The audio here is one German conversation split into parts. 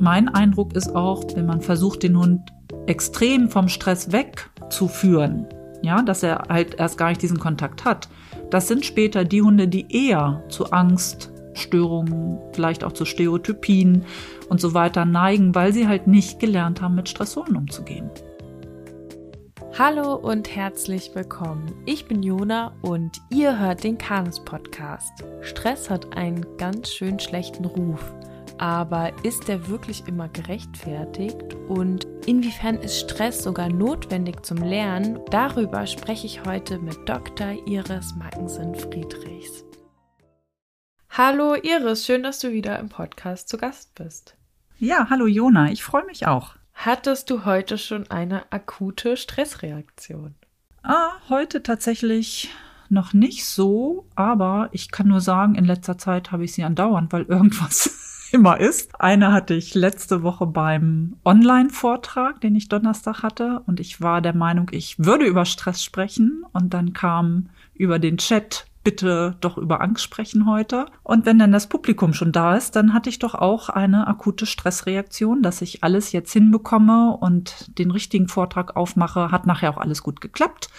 mein Eindruck ist auch, wenn man versucht, den Hund extrem vom Stress wegzuführen, ja, dass er halt erst gar nicht diesen Kontakt hat, das sind später die Hunde, die eher zu Angststörungen, vielleicht auch zu Stereotypien und so weiter neigen, weil sie halt nicht gelernt haben, mit Stressoren umzugehen. Hallo und herzlich willkommen. Ich bin Jona und ihr hört den Kanus Podcast. Stress hat einen ganz schön schlechten Ruf. Aber ist der wirklich immer gerechtfertigt? Und inwiefern ist Stress sogar notwendig zum Lernen? Darüber spreche ich heute mit Dr. Iris Mackensen-Friedrichs. Hallo Iris, schön, dass du wieder im Podcast zu Gast bist. Ja, hallo Jona, ich freue mich auch. Hattest du heute schon eine akute Stressreaktion? Ah, heute tatsächlich noch nicht so, aber ich kann nur sagen, in letzter Zeit habe ich sie andauernd, weil irgendwas immer ist. Eine hatte ich letzte Woche beim Online-Vortrag, den ich Donnerstag hatte. Und ich war der Meinung, ich würde über Stress sprechen. Und dann kam über den Chat bitte doch über Angst sprechen heute. Und wenn dann das Publikum schon da ist, dann hatte ich doch auch eine akute Stressreaktion, dass ich alles jetzt hinbekomme und den richtigen Vortrag aufmache. Hat nachher auch alles gut geklappt.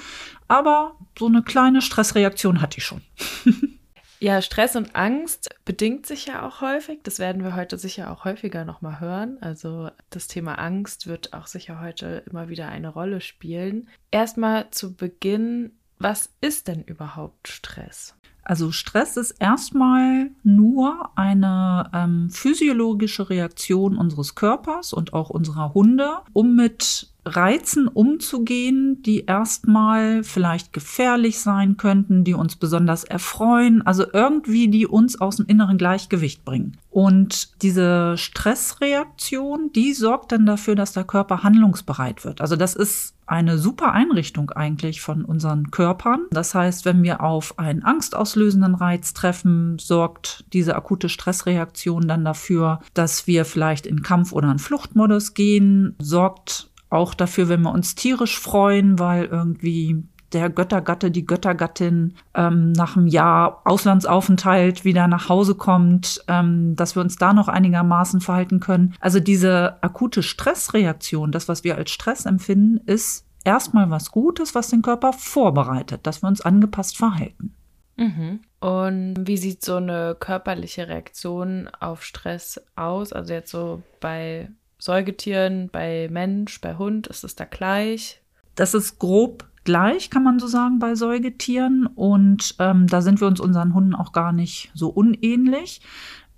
Aber so eine kleine Stressreaktion hatte ich schon. Ja, Stress und Angst bedingt sich ja auch häufig. Das werden wir heute sicher auch häufiger nochmal hören. Also das Thema Angst wird auch sicher heute immer wieder eine Rolle spielen. Erstmal zu Beginn, was ist denn überhaupt Stress? Also Stress ist erstmal nur eine ähm, physiologische Reaktion unseres Körpers und auch unserer Hunde, um mit Reizen umzugehen, die erstmal vielleicht gefährlich sein könnten, die uns besonders erfreuen, also irgendwie die uns aus dem inneren Gleichgewicht bringen. Und diese Stressreaktion, die sorgt dann dafür, dass der Körper handlungsbereit wird. Also das ist eine super Einrichtung eigentlich von unseren Körpern. Das heißt, wenn wir auf einen angstauslösenden Reiz treffen, sorgt diese akute Stressreaktion dann dafür, dass wir vielleicht in Kampf- oder in Fluchtmodus gehen, sorgt auch dafür, wenn wir uns tierisch freuen, weil irgendwie der Göttergatte, die Göttergattin ähm, nach einem Jahr Auslandsaufenthalt wieder nach Hause kommt, ähm, dass wir uns da noch einigermaßen verhalten können. Also diese akute Stressreaktion, das, was wir als Stress empfinden, ist erstmal was Gutes, was den Körper vorbereitet, dass wir uns angepasst verhalten. Mhm. Und wie sieht so eine körperliche Reaktion auf Stress aus? Also jetzt so bei Säugetieren, bei Mensch, bei Hund, ist es da gleich? Das ist grob gleich, kann man so sagen, bei Säugetieren. Und ähm, da sind wir uns unseren Hunden auch gar nicht so unähnlich.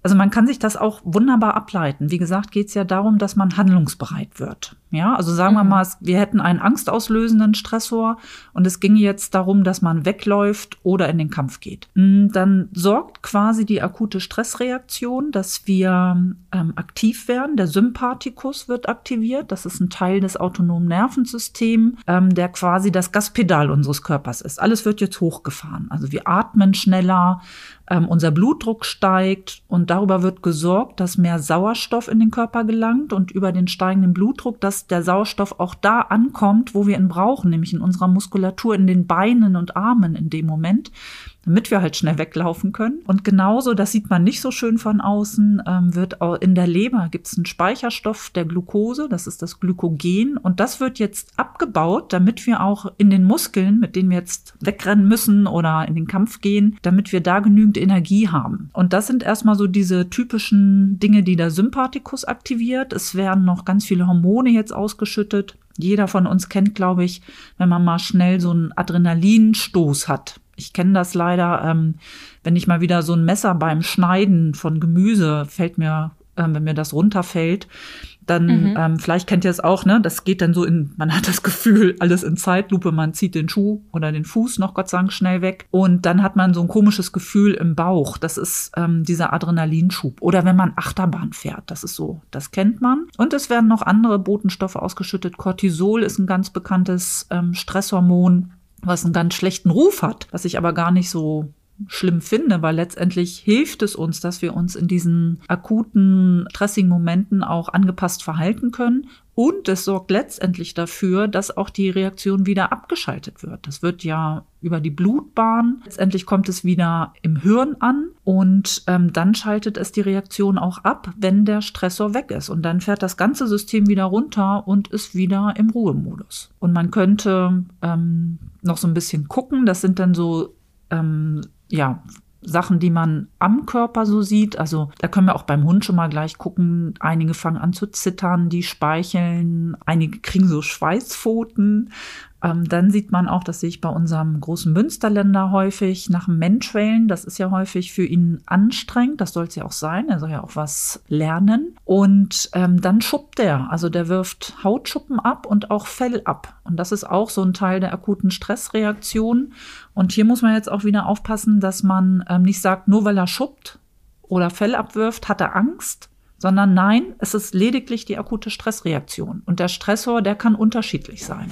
Also man kann sich das auch wunderbar ableiten. Wie gesagt, geht es ja darum, dass man handlungsbereit wird. Ja, also sagen mhm. wir mal, wir hätten einen angstauslösenden Stressor und es ginge jetzt darum, dass man wegläuft oder in den Kampf geht. Mm, dann sorgt quasi die akute Stressreaktion, dass wir ähm, aktiv werden. Der Sympathikus wird aktiviert. Das ist ein Teil des autonomen Nervensystems, ähm, der quasi das Gaspedal unseres Körpers ist. Alles wird jetzt hochgefahren. Also wir atmen schneller, ähm, unser Blutdruck steigt und darüber wird gesorgt, dass mehr Sauerstoff in den Körper gelangt und über den steigenden Blutdruck, dass der Sauerstoff auch da ankommt, wo wir ihn brauchen, nämlich in unserer Muskulatur, in den Beinen und Armen in dem Moment damit wir halt schnell weglaufen können. Und genauso, das sieht man nicht so schön von außen, ähm, wird auch in der Leber gibt es einen Speicherstoff der Glucose, das ist das Glykogen. Und das wird jetzt abgebaut, damit wir auch in den Muskeln, mit denen wir jetzt wegrennen müssen oder in den Kampf gehen, damit wir da genügend Energie haben. Und das sind erstmal so diese typischen Dinge, die der Sympathikus aktiviert. Es werden noch ganz viele Hormone jetzt ausgeschüttet. Jeder von uns kennt, glaube ich, wenn man mal schnell so einen Adrenalinstoß hat. Ich kenne das leider, ähm, wenn ich mal wieder so ein Messer beim Schneiden von Gemüse fällt mir, ähm, wenn mir das runterfällt, dann mhm. ähm, vielleicht kennt ihr es auch, ne? Das geht dann so in, man hat das Gefühl, alles in Zeitlupe, man zieht den Schuh oder den Fuß noch Gott sei Dank schnell weg und dann hat man so ein komisches Gefühl im Bauch. Das ist ähm, dieser Adrenalinschub. Oder wenn man Achterbahn fährt, das ist so, das kennt man. Und es werden noch andere Botenstoffe ausgeschüttet. Cortisol ist ein ganz bekanntes ähm, Stresshormon was einen ganz schlechten Ruf hat, was ich aber gar nicht so schlimm finde, weil letztendlich hilft es uns, dass wir uns in diesen akuten, stressigen Momenten auch angepasst verhalten können. Und es sorgt letztendlich dafür, dass auch die Reaktion wieder abgeschaltet wird. Das wird ja über die Blutbahn. Letztendlich kommt es wieder im Hirn an und ähm, dann schaltet es die Reaktion auch ab, wenn der Stressor weg ist. Und dann fährt das ganze System wieder runter und ist wieder im Ruhemodus. Und man könnte ähm, noch so ein bisschen gucken. Das sind dann so ähm, ja, Sachen, die man am Körper so sieht. Also da können wir auch beim Hund schon mal gleich gucken. Einige fangen an zu zittern, die speicheln, einige kriegen so Schweißpfoten. Ähm, dann sieht man auch, das sehe ich bei unserem großen Münsterländer häufig, nach dem Menschwellen. Das ist ja häufig für ihn anstrengend. Das soll es ja auch sein. Er soll ja auch was lernen. Und ähm, dann schuppt er. Also der wirft Hautschuppen ab und auch Fell ab. Und das ist auch so ein Teil der akuten Stressreaktion. Und hier muss man jetzt auch wieder aufpassen, dass man ähm, nicht sagt, nur weil er schuppt oder Fell abwirft, hat er Angst, sondern nein, es ist lediglich die akute Stressreaktion. Und der Stressor, der kann unterschiedlich sein.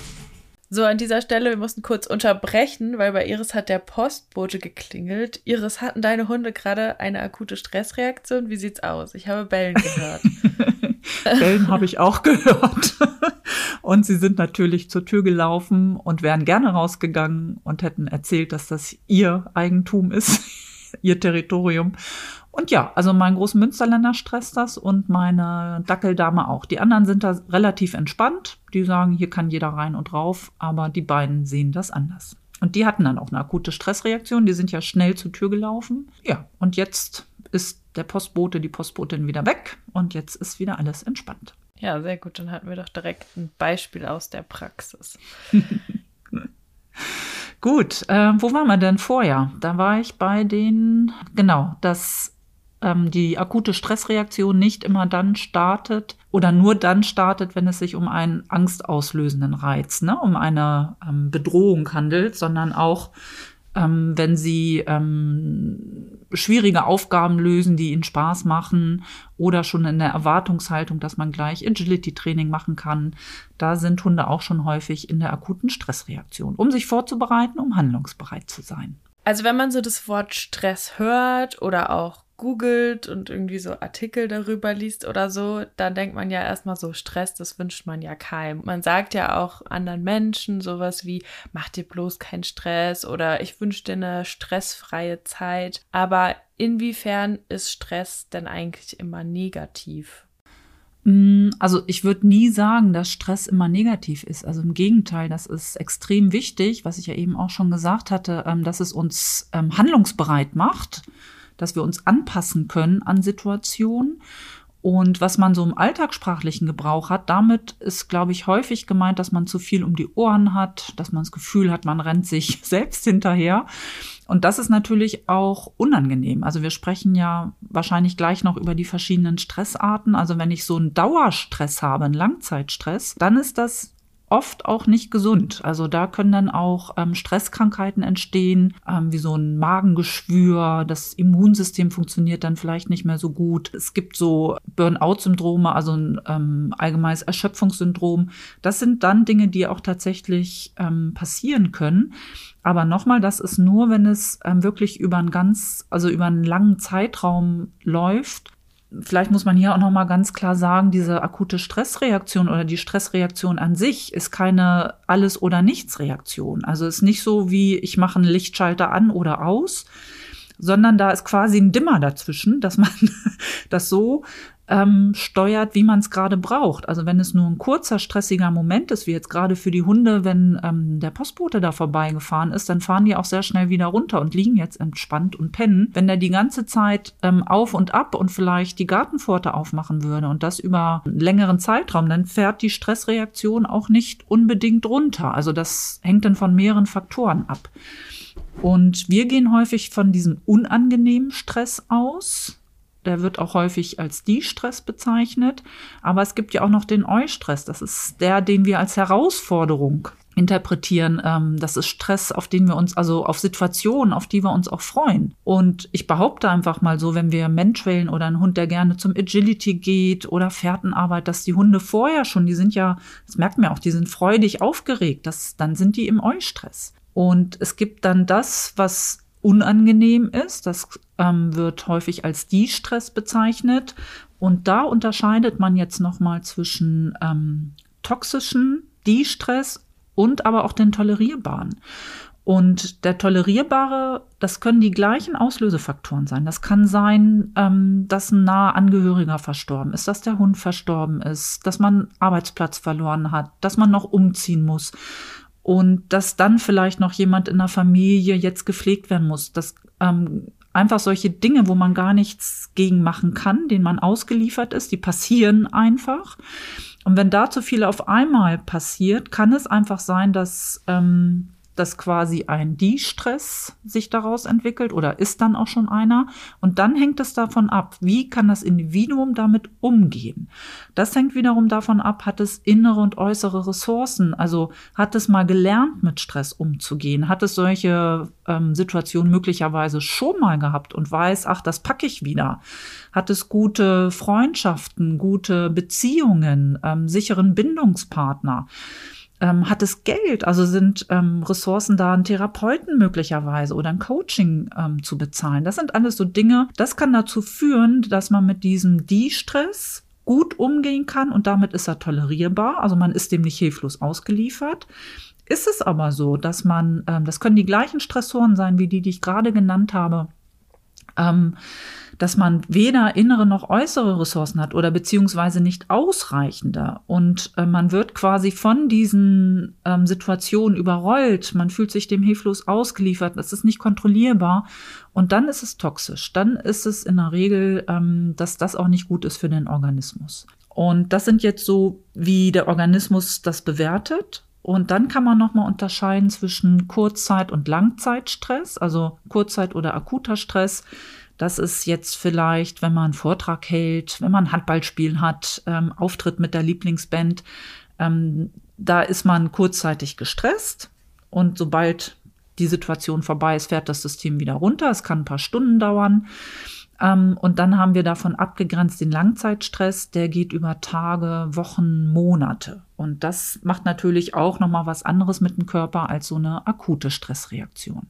So, an dieser Stelle, wir mussten kurz unterbrechen, weil bei Iris hat der Postbote geklingelt. Iris, hatten deine Hunde gerade eine akute Stressreaktion? Wie sieht's aus? Ich habe Bellen gehört. Bellen habe ich auch gehört. Und sie sind natürlich zur Tür gelaufen und wären gerne rausgegangen und hätten erzählt, dass das ihr Eigentum ist, ihr Territorium. Und ja, also mein Großmünsterländer stresst das und meine Dackeldame auch. Die anderen sind da relativ entspannt. Die sagen, hier kann jeder rein und rauf, aber die beiden sehen das anders. Und die hatten dann auch eine akute Stressreaktion. Die sind ja schnell zur Tür gelaufen. Ja, und jetzt ist der Postbote, die Postbotin wieder weg und jetzt ist wieder alles entspannt. Ja, sehr gut. Dann hatten wir doch direkt ein Beispiel aus der Praxis. gut, äh, wo waren wir denn vorher? Da war ich bei den, genau, dass ähm, die akute Stressreaktion nicht immer dann startet oder nur dann startet, wenn es sich um einen angstauslösenden Reiz, ne, um eine ähm, Bedrohung handelt, sondern auch ähm, wenn sie ähm, schwierige Aufgaben lösen, die ihnen Spaß machen oder schon in der Erwartungshaltung, dass man gleich Agility-Training machen kann. Da sind Hunde auch schon häufig in der akuten Stressreaktion, um sich vorzubereiten, um handlungsbereit zu sein. Also wenn man so das Wort Stress hört oder auch googelt und irgendwie so Artikel darüber liest oder so, dann denkt man ja erstmal so, Stress, das wünscht man ja keinem. Man sagt ja auch anderen Menschen sowas wie, mach dir bloß keinen Stress oder ich wünsche dir eine stressfreie Zeit. Aber inwiefern ist Stress denn eigentlich immer negativ? Mm, also ich würde nie sagen, dass Stress immer negativ ist. Also im Gegenteil, das ist extrem wichtig, was ich ja eben auch schon gesagt hatte, ähm, dass es uns ähm, handlungsbereit macht dass wir uns anpassen können an Situationen. Und was man so im alltagssprachlichen Gebrauch hat, damit ist, glaube ich, häufig gemeint, dass man zu viel um die Ohren hat, dass man das Gefühl hat, man rennt sich selbst hinterher. Und das ist natürlich auch unangenehm. Also wir sprechen ja wahrscheinlich gleich noch über die verschiedenen Stressarten. Also wenn ich so einen Dauerstress habe, einen Langzeitstress, dann ist das oft auch nicht gesund. Also da können dann auch ähm, Stresskrankheiten entstehen, ähm, wie so ein Magengeschwür. Das Immunsystem funktioniert dann vielleicht nicht mehr so gut. Es gibt so Burnout-Syndrome, also ein ähm, allgemeines Erschöpfungssyndrom. Das sind dann Dinge, die auch tatsächlich ähm, passieren können. Aber nochmal, das ist nur, wenn es ähm, wirklich über einen ganz, also über einen langen Zeitraum läuft vielleicht muss man hier auch noch mal ganz klar sagen, diese akute Stressreaktion oder die Stressreaktion an sich ist keine alles oder nichts Reaktion. Also ist nicht so wie ich mache einen Lichtschalter an oder aus, sondern da ist quasi ein Dimmer dazwischen, dass man das so ähm, steuert, wie man es gerade braucht. Also wenn es nur ein kurzer, stressiger Moment ist, wie jetzt gerade für die Hunde, wenn ähm, der Postbote da vorbeigefahren ist, dann fahren die auch sehr schnell wieder runter und liegen jetzt entspannt und pennen. Wenn der die ganze Zeit ähm, auf und ab und vielleicht die Gartenpforte aufmachen würde und das über einen längeren Zeitraum, dann fährt die Stressreaktion auch nicht unbedingt runter. Also das hängt dann von mehreren Faktoren ab. Und wir gehen häufig von diesem unangenehmen Stress aus, der wird auch häufig als Die-Stress bezeichnet. Aber es gibt ja auch noch den Eu-Stress. Das ist der, den wir als Herausforderung interpretieren. Ähm, das ist Stress, auf den wir uns, also auf Situationen, auf die wir uns auch freuen. Und ich behaupte einfach mal so, wenn wir Mensch wählen oder einen Hund, der gerne zum Agility geht oder Fährtenarbeit, dass die Hunde vorher schon, die sind ja, das merkt man auch, die sind freudig aufgeregt, das, dann sind die im Eu-Stress. Und es gibt dann das, was unangenehm ist. Das ähm, wird häufig als Die-Stress bezeichnet. Und da unterscheidet man jetzt nochmal zwischen ähm, toxischen Die-Stress und aber auch den tolerierbaren. Und der tolerierbare, das können die gleichen Auslösefaktoren sein. Das kann sein, ähm, dass ein naher Angehöriger verstorben ist, dass der Hund verstorben ist, dass man Arbeitsplatz verloren hat, dass man noch umziehen muss und dass dann vielleicht noch jemand in der Familie jetzt gepflegt werden muss. Das ähm, einfach solche Dinge, wo man gar nichts gegen machen kann, denen man ausgeliefert ist, die passieren einfach. Und wenn da zu viel auf einmal passiert, kann es einfach sein, dass ähm, dass quasi ein Die-Stress sich daraus entwickelt oder ist dann auch schon einer. Und dann hängt es davon ab, wie kann das Individuum damit umgehen. Das hängt wiederum davon ab, hat es innere und äußere Ressourcen, also hat es mal gelernt, mit Stress umzugehen, hat es solche ähm, Situationen möglicherweise schon mal gehabt und weiß, ach, das packe ich wieder. Hat es gute Freundschaften, gute Beziehungen, ähm, sicheren Bindungspartner ähm, hat es Geld? Also sind ähm, Ressourcen da, einen Therapeuten möglicherweise oder ein Coaching ähm, zu bezahlen? Das sind alles so Dinge, das kann dazu führen, dass man mit diesem Die-Stress gut umgehen kann und damit ist er tolerierbar. Also man ist dem nicht hilflos ausgeliefert. Ist es aber so, dass man, ähm, das können die gleichen Stressoren sein wie die, die ich gerade genannt habe, ähm, dass man weder innere noch äußere Ressourcen hat oder beziehungsweise nicht ausreichende. Und äh, man wird quasi von diesen ähm, Situationen überrollt. Man fühlt sich dem hilflos ausgeliefert. Das ist nicht kontrollierbar. Und dann ist es toxisch. Dann ist es in der Regel, ähm, dass das auch nicht gut ist für den Organismus. Und das sind jetzt so, wie der Organismus das bewertet. Und dann kann man nochmal unterscheiden zwischen Kurzzeit- und Langzeitstress, also Kurzzeit- oder akuter Stress. Das ist jetzt vielleicht, wenn man einen Vortrag hält, wenn man Handballspielen hat, ähm, Auftritt mit der Lieblingsband. Ähm, da ist man kurzzeitig gestresst und sobald die Situation vorbei ist, fährt das System wieder runter. Es kann ein paar Stunden dauern. Ähm, und dann haben wir davon abgegrenzt den Langzeitstress, der geht über Tage, Wochen, Monate. Und das macht natürlich auch nochmal was anderes mit dem Körper als so eine akute Stressreaktion.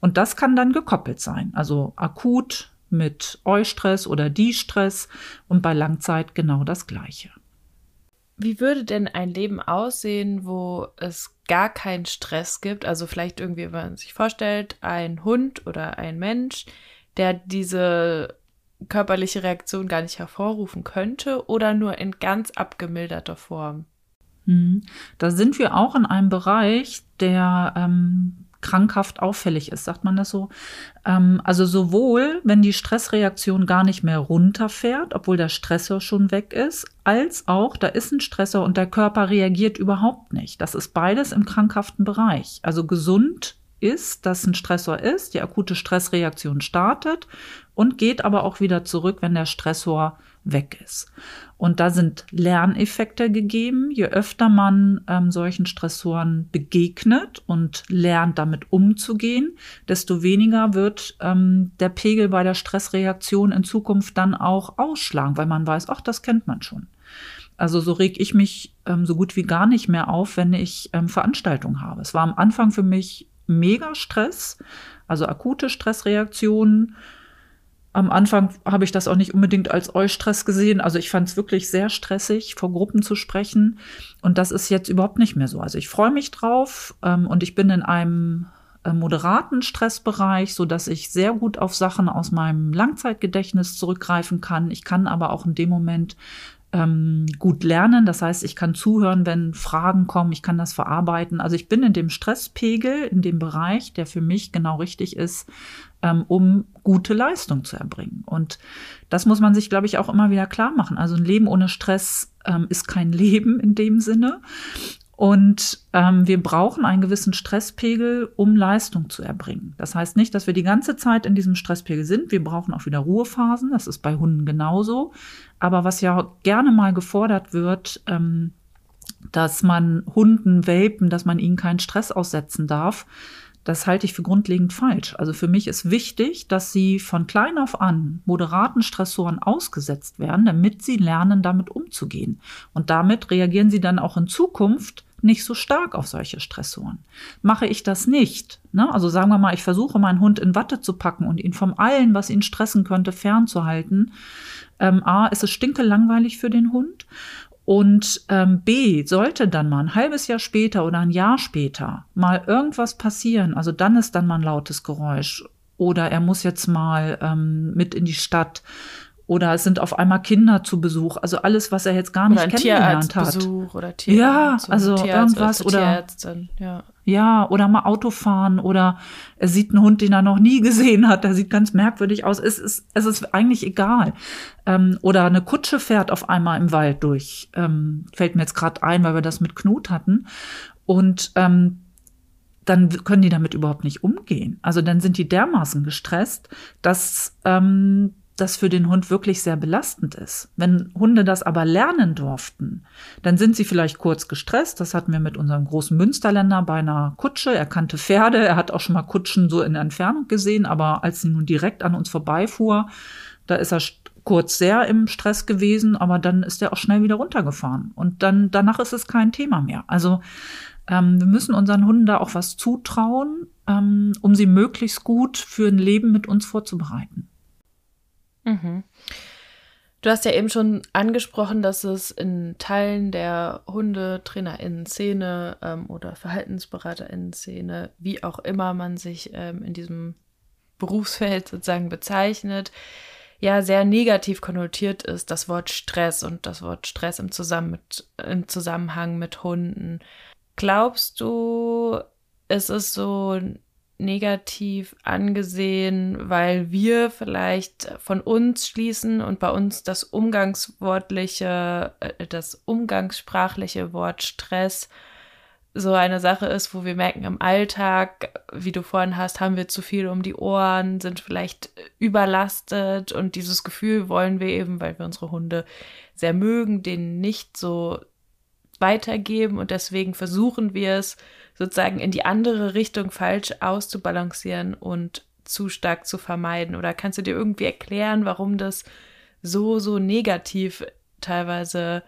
Und das kann dann gekoppelt sein. Also akut mit Eustress oder Die-Stress und bei Langzeit genau das Gleiche. Wie würde denn ein Leben aussehen, wo es gar keinen Stress gibt? Also vielleicht irgendwie, wenn man sich vorstellt, ein Hund oder ein Mensch, der diese körperliche Reaktion gar nicht hervorrufen könnte oder nur in ganz abgemilderter Form. Hm. Da sind wir auch in einem Bereich, der ähm, krankhaft auffällig ist, sagt man das so. Ähm, also sowohl, wenn die Stressreaktion gar nicht mehr runterfährt, obwohl der Stressor schon weg ist, als auch, da ist ein Stressor und der Körper reagiert überhaupt nicht. Das ist beides im krankhaften Bereich. Also gesund ist, dass ein Stressor ist, die akute Stressreaktion startet und geht aber auch wieder zurück, wenn der Stressor weg ist. Und da sind Lerneffekte gegeben. Je öfter man ähm, solchen Stressoren begegnet und lernt, damit umzugehen, desto weniger wird ähm, der Pegel bei der Stressreaktion in Zukunft dann auch ausschlagen, weil man weiß, ach, das kennt man schon. Also so reg ich mich ähm, so gut wie gar nicht mehr auf, wenn ich ähm, Veranstaltungen habe. Es war am Anfang für mich mega Stress, also akute Stressreaktionen am Anfang habe ich das auch nicht unbedingt als Eustress gesehen. Also ich fand es wirklich sehr stressig, vor Gruppen zu sprechen. Und das ist jetzt überhaupt nicht mehr so. Also ich freue mich drauf ähm, und ich bin in einem äh, moderaten Stressbereich, so dass ich sehr gut auf Sachen aus meinem Langzeitgedächtnis zurückgreifen kann. Ich kann aber auch in dem Moment ähm, gut lernen. Das heißt, ich kann zuhören, wenn Fragen kommen, ich kann das verarbeiten. Also ich bin in dem Stresspegel, in dem Bereich, der für mich genau richtig ist, ähm, um gute Leistung zu erbringen. Und das muss man sich, glaube ich, auch immer wieder klar machen. Also ein Leben ohne Stress ähm, ist kein Leben in dem Sinne. Und ähm, wir brauchen einen gewissen Stresspegel, um Leistung zu erbringen. Das heißt nicht, dass wir die ganze Zeit in diesem Stresspegel sind. Wir brauchen auch wieder Ruhephasen. Das ist bei Hunden genauso. Aber was ja gerne mal gefordert wird, ähm, dass man Hunden, Welpen, dass man ihnen keinen Stress aussetzen darf. Das halte ich für grundlegend falsch. Also für mich ist wichtig, dass sie von klein auf an moderaten Stressoren ausgesetzt werden, damit sie lernen, damit umzugehen. Und damit reagieren sie dann auch in Zukunft nicht so stark auf solche Stressoren. Mache ich das nicht, ne? also sagen wir mal, ich versuche meinen Hund in Watte zu packen und ihn vom allen, was ihn stressen könnte, fernzuhalten. Ähm, A, ist es stinke langweilig für den Hund. Und ähm, B, sollte dann mal ein halbes Jahr später oder ein Jahr später mal irgendwas passieren, also dann ist dann mal ein lautes Geräusch oder er muss jetzt mal ähm, mit in die Stadt oder es sind auf einmal Kinder zu Besuch. Also alles, was er jetzt gar nicht kennengelernt hat. Oder Tierarzt, ja, also Tierarzt irgendwas oder ja. Ja, oder mal Auto fahren oder er sieht einen Hund, den er noch nie gesehen hat. Der sieht ganz merkwürdig aus. Es ist, es ist eigentlich egal. Ähm, oder eine Kutsche fährt auf einmal im Wald durch. Ähm, fällt mir jetzt gerade ein, weil wir das mit Knut hatten. Und ähm, dann können die damit überhaupt nicht umgehen. Also dann sind die dermaßen gestresst, dass ähm, das für den Hund wirklich sehr belastend ist. Wenn Hunde das aber lernen durften, dann sind sie vielleicht kurz gestresst. Das hatten wir mit unserem großen Münsterländer bei einer Kutsche. Er kannte Pferde, er hat auch schon mal Kutschen so in der Entfernung gesehen, aber als sie nun direkt an uns vorbeifuhr, da ist er kurz sehr im Stress gewesen, aber dann ist er auch schnell wieder runtergefahren. Und dann danach ist es kein Thema mehr. Also ähm, wir müssen unseren Hunden da auch was zutrauen, ähm, um sie möglichst gut für ein Leben mit uns vorzubereiten. Mhm. Du hast ja eben schon angesprochen, dass es in Teilen der Hundetrainerinnen-Szene ähm, oder Verhaltensberaterinnen-Szene, wie auch immer man sich ähm, in diesem Berufsfeld sozusagen bezeichnet, ja sehr negativ konnotiert ist, das Wort Stress und das Wort Stress im, Zusammen mit, im Zusammenhang mit Hunden. Glaubst du, es ist so negativ angesehen, weil wir vielleicht von uns schließen und bei uns das umgangswortliche, äh, das umgangssprachliche Wort Stress so eine Sache ist, wo wir merken, im Alltag, wie du vorhin hast, haben wir zu viel um die Ohren, sind vielleicht überlastet und dieses Gefühl wollen wir eben, weil wir unsere Hunde sehr mögen, denen nicht so weitergeben und deswegen versuchen wir es sozusagen in die andere Richtung falsch auszubalancieren und zu stark zu vermeiden? Oder kannst du dir irgendwie erklären, warum das so, so negativ teilweise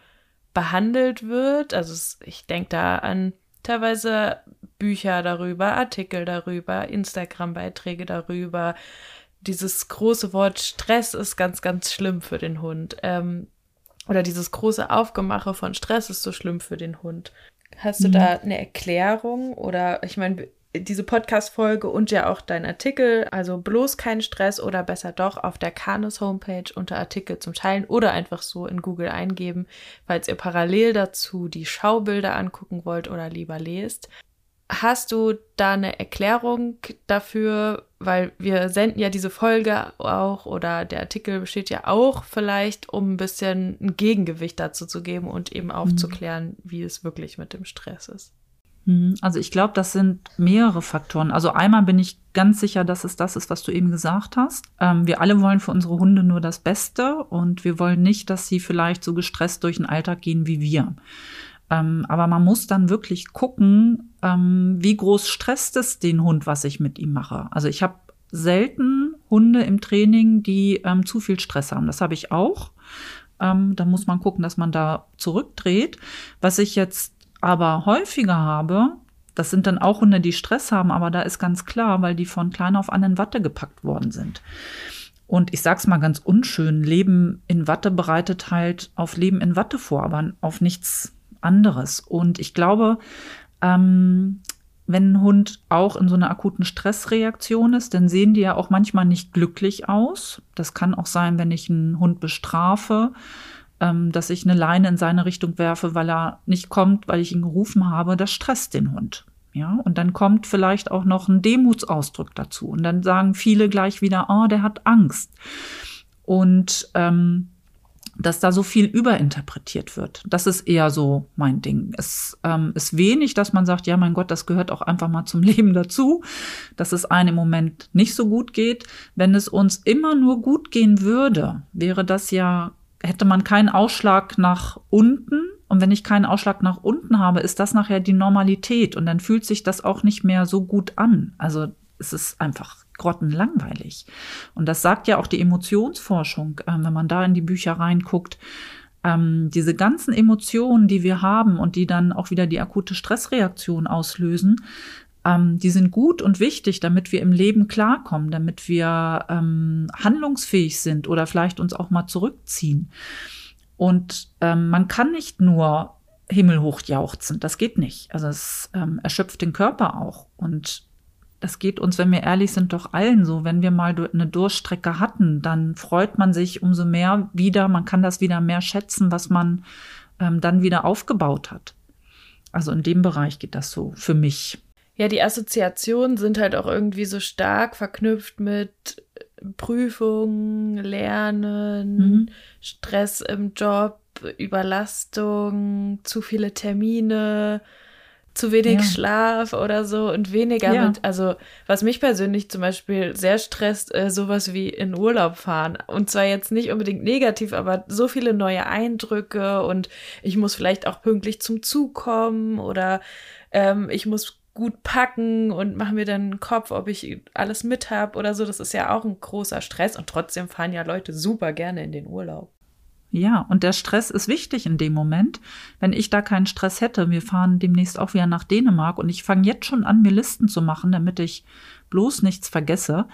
behandelt wird? Also ich denke da an teilweise Bücher darüber, Artikel darüber, Instagram-Beiträge darüber. Dieses große Wort Stress ist ganz, ganz schlimm für den Hund. Ähm, oder dieses große Aufgemache von Stress ist so schlimm für den Hund. Hast du mhm. da eine Erklärung oder ich meine, diese Podcast-Folge und ja auch dein Artikel, also bloß kein Stress oder besser doch auf der Canus Homepage unter Artikel zum Teilen oder einfach so in Google eingeben, falls ihr parallel dazu die Schaubilder angucken wollt oder lieber lest. Hast du da eine Erklärung dafür? Weil wir senden ja diese Folge auch oder der Artikel besteht ja auch vielleicht, um ein bisschen ein Gegengewicht dazu zu geben und eben mhm. aufzuklären, wie es wirklich mit dem Stress ist. Mhm. Also ich glaube, das sind mehrere Faktoren. Also einmal bin ich ganz sicher, dass es das ist, was du eben gesagt hast. Ähm, wir alle wollen für unsere Hunde nur das Beste und wir wollen nicht, dass sie vielleicht so gestresst durch den Alltag gehen wie wir. Ähm, aber man muss dann wirklich gucken, ähm, wie groß stresst es den Hund, was ich mit ihm mache. Also ich habe selten Hunde im Training, die ähm, zu viel Stress haben. Das habe ich auch. Ähm, da muss man gucken, dass man da zurückdreht. Was ich jetzt aber häufiger habe, das sind dann auch Hunde, die Stress haben, aber da ist ganz klar, weil die von klein auf an in Watte gepackt worden sind. Und ich sag's mal ganz unschön, Leben in Watte bereitet halt auf Leben in Watte vor, aber auf nichts anderes. Und ich glaube, ähm, wenn ein Hund auch in so einer akuten Stressreaktion ist, dann sehen die ja auch manchmal nicht glücklich aus. Das kann auch sein, wenn ich einen Hund bestrafe, ähm, dass ich eine Leine in seine Richtung werfe, weil er nicht kommt, weil ich ihn gerufen habe. Das stresst den Hund. Ja, und dann kommt vielleicht auch noch ein Demutsausdruck dazu. Und dann sagen viele gleich wieder, oh, der hat Angst. Und ähm, dass da so viel überinterpretiert wird. Das ist eher so mein Ding. Es ähm, ist wenig, dass man sagt, ja, mein Gott, das gehört auch einfach mal zum Leben dazu, dass es einem im Moment nicht so gut geht. Wenn es uns immer nur gut gehen würde, wäre das ja, hätte man keinen Ausschlag nach unten. Und wenn ich keinen Ausschlag nach unten habe, ist das nachher die Normalität. Und dann fühlt sich das auch nicht mehr so gut an. Also es ist einfach grottenlangweilig. Und das sagt ja auch die Emotionsforschung, äh, wenn man da in die Bücher reinguckt. ähm, diese ganzen Emotionen, die wir haben und die dann auch wieder die akute Stressreaktion auslösen, ähm, die sind gut und wichtig, damit wir im Leben klarkommen, damit wir ähm, handlungsfähig sind oder vielleicht uns auch mal zurückziehen. Und ähm, man kann nicht nur himmelhoch jauchzen, das geht nicht. Also es ähm, erschöpft den Körper auch. Und das geht uns, wenn wir ehrlich sind, doch allen so. Wenn wir mal eine Durststrecke hatten, dann freut man sich umso mehr wieder. Man kann das wieder mehr schätzen, was man ähm, dann wieder aufgebaut hat. Also in dem Bereich geht das so für mich. Ja, die Assoziationen sind halt auch irgendwie so stark verknüpft mit Prüfungen, Lernen, mhm. Stress im Job, Überlastung, zu viele Termine, zu wenig ja. Schlaf oder so und weniger ja. mit, also was mich persönlich zum Beispiel sehr stresst, äh, sowas wie in Urlaub fahren. Und zwar jetzt nicht unbedingt negativ, aber so viele neue Eindrücke und ich muss vielleicht auch pünktlich zum Zug kommen oder ähm, ich muss gut packen und mache mir dann einen Kopf, ob ich alles mit habe oder so. Das ist ja auch ein großer Stress und trotzdem fahren ja Leute super gerne in den Urlaub. Ja, und der Stress ist wichtig in dem Moment. Wenn ich da keinen Stress hätte, wir fahren demnächst auch wieder nach Dänemark und ich fange jetzt schon an, mir Listen zu machen, damit ich bloß nichts vergesse.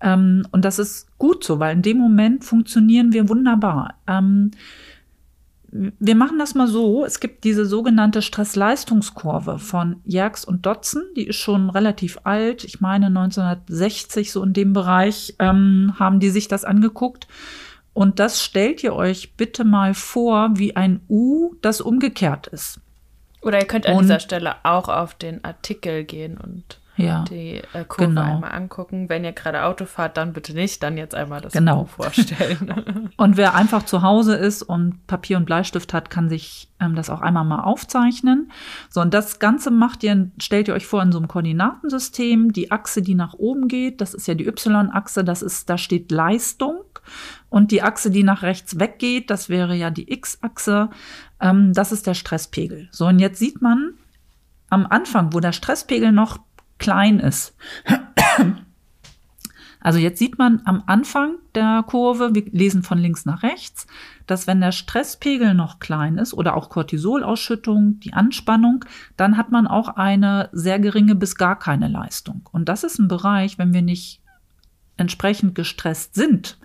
Ähm, und das ist gut so, weil in dem Moment funktionieren wir wunderbar. Ähm, wir machen das mal so. Es gibt diese sogenannte Stress-Leistungskurve von Jerks und Dotzen. Die ist schon relativ alt. Ich meine, 1960 so in dem Bereich ähm, haben die sich das angeguckt. Und das stellt ihr euch bitte mal vor, wie ein U, das umgekehrt ist. Oder ihr könnt an und, dieser Stelle auch auf den Artikel gehen und ja, die äh, Kurve genau. einmal angucken. Wenn ihr gerade Auto fahrt, dann bitte nicht, dann jetzt einmal das genau. vorstellen. und wer einfach zu Hause ist und Papier und Bleistift hat, kann sich ähm, das auch einmal mal aufzeichnen. So, und das Ganze macht ihr, stellt ihr euch vor in so einem Koordinatensystem. Die Achse, die nach oben geht, das ist ja die Y-Achse, das ist, da steht Leistung. Und die Achse, die nach rechts weggeht, das wäre ja die X-Achse, ähm, das ist der Stresspegel. So, und jetzt sieht man am Anfang, wo der Stresspegel noch klein ist. Also jetzt sieht man am Anfang der Kurve, wir lesen von links nach rechts, dass wenn der Stresspegel noch klein ist oder auch Cortisolausschüttung, die Anspannung, dann hat man auch eine sehr geringe bis gar keine Leistung. Und das ist ein Bereich, wenn wir nicht entsprechend gestresst sind,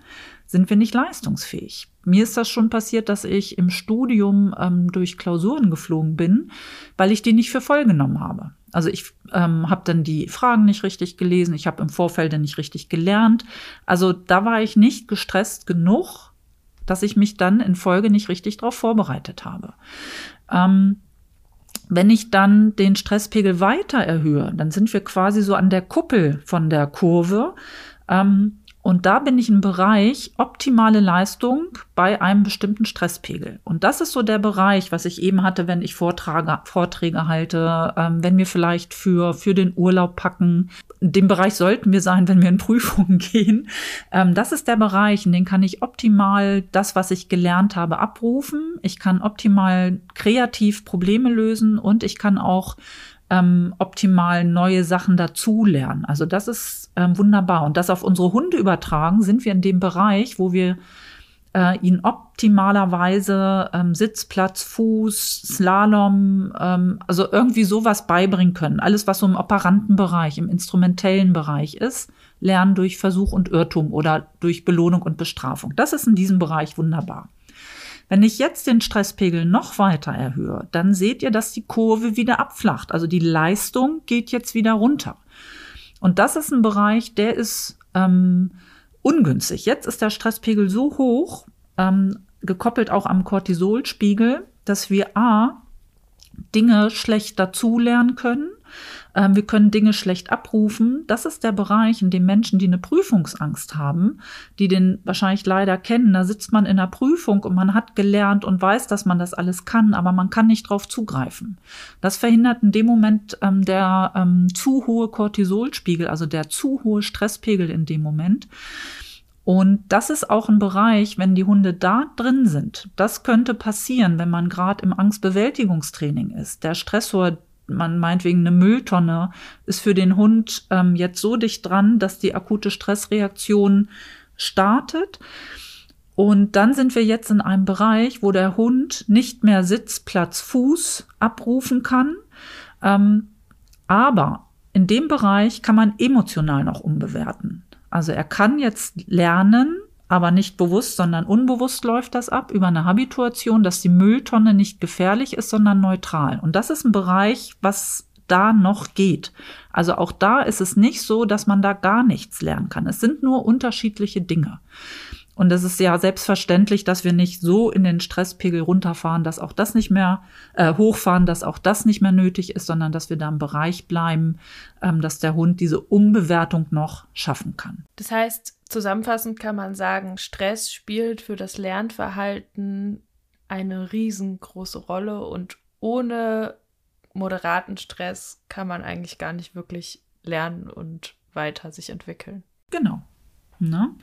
sind wir nicht leistungsfähig. Mir ist das schon passiert, dass ich im Studium ähm, durch Klausuren geflogen bin, weil ich die nicht für voll genommen habe. Also ich ähm, habe dann die Fragen nicht richtig gelesen, ich habe im Vorfeld nicht richtig gelernt. Also da war ich nicht gestresst genug, dass ich mich dann in Folge nicht richtig darauf vorbereitet habe. Ähm, wenn ich dann den Stresspegel weiter erhöhe, dann sind wir quasi so an der Kuppel von der Kurve. Ähm, und da bin ich im Bereich optimale Leistung bei einem bestimmten Stresspegel. Und das ist so der Bereich, was ich eben hatte, wenn ich Vortrage, Vorträge halte, ähm, wenn wir vielleicht für, für den Urlaub packen. Dem Bereich sollten wir sein, wenn wir in Prüfungen gehen. Ähm, das ist der Bereich, in dem kann ich optimal das, was ich gelernt habe, abrufen. Ich kann optimal kreativ Probleme lösen und ich kann auch ähm, optimal neue Sachen dazulernen. Also das ist ähm, wunderbar. Und das auf unsere Hunde übertragen, sind wir in dem Bereich, wo wir äh, ihnen optimalerweise ähm, Sitzplatz, Fuß, Slalom, ähm, also irgendwie sowas beibringen können. Alles, was so im operanten Bereich, im instrumentellen Bereich ist, lernen durch Versuch und Irrtum oder durch Belohnung und Bestrafung. Das ist in diesem Bereich wunderbar. Wenn ich jetzt den Stresspegel noch weiter erhöhe, dann seht ihr, dass die Kurve wieder abflacht. Also die Leistung geht jetzt wieder runter. Und das ist ein Bereich, der ist ähm, ungünstig. Jetzt ist der Stresspegel so hoch, ähm, gekoppelt auch am Cortisolspiegel, dass wir A, Dinge schlecht dazulernen können wir können Dinge schlecht abrufen. Das ist der Bereich, in dem Menschen, die eine Prüfungsangst haben, die den wahrscheinlich leider kennen, da sitzt man in der Prüfung und man hat gelernt und weiß, dass man das alles kann, aber man kann nicht drauf zugreifen. Das verhindert in dem Moment ähm, der ähm, zu hohe Cortisolspiegel, also der zu hohe Stresspegel in dem Moment. Und das ist auch ein Bereich, wenn die Hunde da drin sind. Das könnte passieren, wenn man gerade im Angstbewältigungstraining ist. Der Stressor, man meinetwegen eine Mülltonne, ist für den Hund ähm, jetzt so dicht dran, dass die akute Stressreaktion startet. Und dann sind wir jetzt in einem Bereich, wo der Hund nicht mehr Sitz, Platz, Fuß abrufen kann. Ähm, aber in dem Bereich kann man emotional noch umbewerten. Also er kann jetzt lernen, aber nicht bewusst, sondern unbewusst läuft das ab über eine Habituation, dass die Mülltonne nicht gefährlich ist, sondern neutral. Und das ist ein Bereich, was da noch geht. Also auch da ist es nicht so, dass man da gar nichts lernen kann. Es sind nur unterschiedliche Dinge. Und es ist ja selbstverständlich, dass wir nicht so in den Stresspegel runterfahren, dass auch das nicht mehr äh, hochfahren, dass auch das nicht mehr nötig ist, sondern dass wir da im Bereich bleiben, ähm, dass der Hund diese Umbewertung noch schaffen kann. Das heißt, zusammenfassend kann man sagen, Stress spielt für das Lernverhalten eine riesengroße Rolle und ohne moderaten Stress kann man eigentlich gar nicht wirklich lernen und weiter sich entwickeln. Genau. Ne?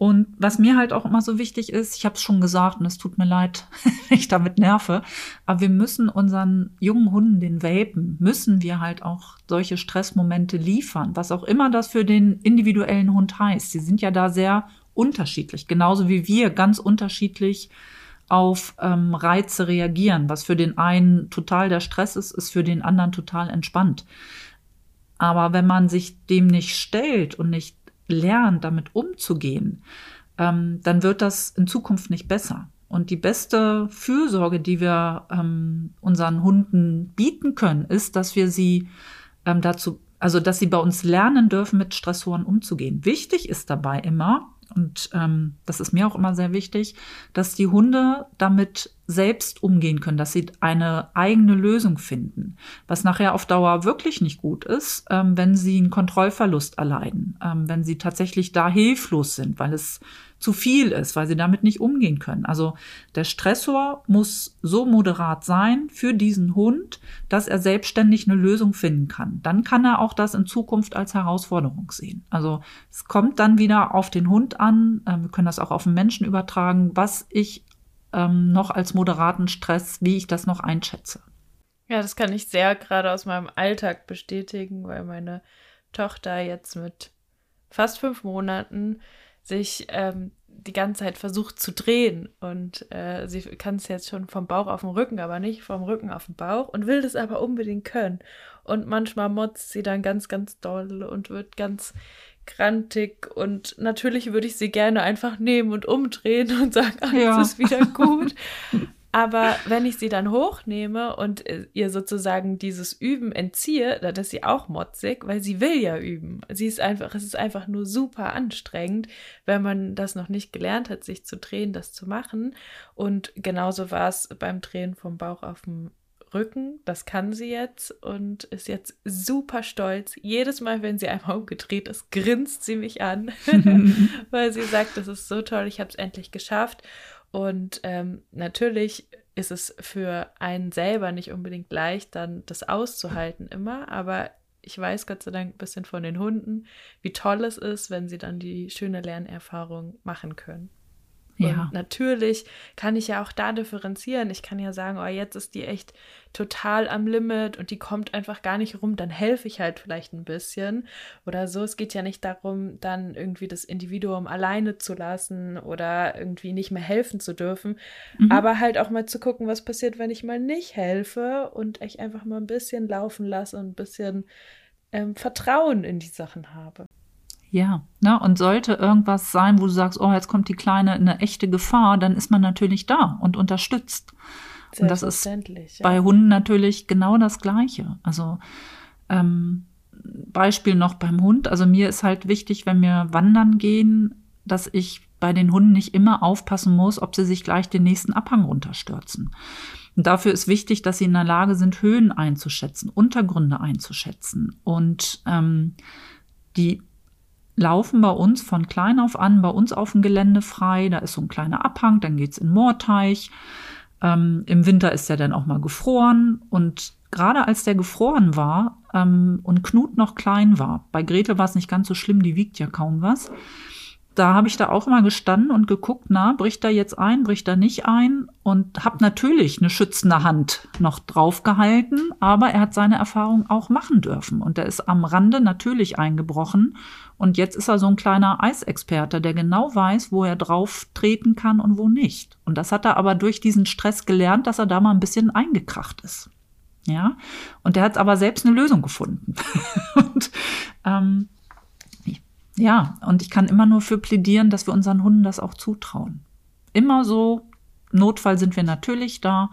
Und was mir halt auch immer so wichtig ist, ich habe es schon gesagt und es tut mir leid, wenn ich damit nerve, aber wir müssen unseren jungen Hunden, den Welpen, müssen wir halt auch solche Stressmomente liefern, was auch immer das für den individuellen Hund heißt. Sie sind ja da sehr unterschiedlich, genauso wie wir ganz unterschiedlich auf ähm, Reize reagieren. Was für den einen total der Stress ist, ist für den anderen total entspannt. Aber wenn man sich dem nicht stellt und nicht lernt, damit umzugehen, ähm, dann wird das in Zukunft nicht besser. Und die beste Fürsorge, die wir ähm, unseren Hunden bieten können, ist, dass wir sie ähm, dazu, also dass sie bei uns lernen dürfen, mit Stressoren umzugehen. Wichtig ist dabei immer, und ähm, das ist mir auch immer sehr wichtig, dass die Hunde damit selbst umgehen können, dass sie eine eigene Lösung finden. Was nachher auf Dauer wirklich nicht gut ist, ähm, wenn sie einen Kontrollverlust erleiden, ähm, wenn sie tatsächlich da hilflos sind, weil es zu viel ist, weil sie damit nicht umgehen können. Also der Stressor muss so moderat sein für diesen Hund, dass er selbstständig eine Lösung finden kann. Dann kann er auch das in Zukunft als Herausforderung sehen. Also es kommt dann wieder auf den Hund an. Ähm, wir können das auch auf den Menschen übertragen, was ich ähm, noch als moderaten Stress, wie ich das noch einschätze. Ja, das kann ich sehr gerade aus meinem Alltag bestätigen, weil meine Tochter jetzt mit fast fünf Monaten sich ähm, die ganze Zeit versucht zu drehen und äh, sie kann es jetzt schon vom Bauch auf den Rücken, aber nicht vom Rücken auf den Bauch und will das aber unbedingt können. Und manchmal motzt sie dann ganz, ganz doll und wird ganz grantig und natürlich würde ich sie gerne einfach nehmen und umdrehen und sagen, alles ja. ist wieder gut. Aber wenn ich sie dann hochnehme und äh, ihr sozusagen dieses Üben entziehe, dann ist sie auch motzig, weil sie will ja üben. Sie ist einfach, es ist einfach nur super anstrengend, wenn man das noch nicht gelernt hat, sich zu drehen, das zu machen. Und genauso war es beim Drehen vom Bauch auf dem Rücken. Das kann sie jetzt und ist jetzt super stolz. Jedes Mal, wenn sie einmal umgedreht ist, grinst sie mich an, weil sie sagt, das ist so toll, ich habe es endlich geschafft. Und ähm, natürlich ist es für einen selber nicht unbedingt leicht, dann das auszuhalten immer, aber ich weiß Gott sei Dank ein bisschen von den Hunden, wie toll es ist, wenn sie dann die schöne Lernerfahrung machen können. Ja. Und natürlich kann ich ja auch da differenzieren. Ich kann ja sagen, oh, jetzt ist die echt total am Limit und die kommt einfach gar nicht rum, dann helfe ich halt vielleicht ein bisschen oder so. Es geht ja nicht darum, dann irgendwie das Individuum alleine zu lassen oder irgendwie nicht mehr helfen zu dürfen, mhm. aber halt auch mal zu gucken, was passiert, wenn ich mal nicht helfe und ich einfach mal ein bisschen laufen lasse und ein bisschen ähm, Vertrauen in die Sachen habe. Ja, ne? und sollte irgendwas sein, wo du sagst, oh, jetzt kommt die Kleine in eine echte Gefahr, dann ist man natürlich da und unterstützt. Und das ist bei Hunden natürlich genau das Gleiche. Also ähm, Beispiel noch beim Hund. Also mir ist halt wichtig, wenn wir wandern gehen, dass ich bei den Hunden nicht immer aufpassen muss, ob sie sich gleich den nächsten Abhang runterstürzen. Und dafür ist wichtig, dass sie in der Lage sind, Höhen einzuschätzen, Untergründe einzuschätzen und ähm, die laufen bei uns von klein auf an, bei uns auf dem Gelände frei. Da ist so ein kleiner Abhang, dann geht's in Moorteich. Ähm, Im Winter ist er dann auch mal gefroren. Und gerade als der gefroren war ähm, und Knut noch klein war, bei Gretel war es nicht ganz so schlimm, die wiegt ja kaum was. Da habe ich da auch immer gestanden und geguckt, na, bricht er jetzt ein, bricht er nicht ein und habe natürlich eine schützende Hand noch draufgehalten, aber er hat seine Erfahrung auch machen dürfen und er ist am Rande natürlich eingebrochen und jetzt ist er so ein kleiner Eisexperte, der genau weiß, wo er drauf treten kann und wo nicht. Und das hat er aber durch diesen Stress gelernt, dass er da mal ein bisschen eingekracht ist. Ja, und der hat aber selbst eine Lösung gefunden. und ähm, ja, und ich kann immer nur für plädieren, dass wir unseren Hunden das auch zutrauen. Immer so, Notfall sind wir natürlich da,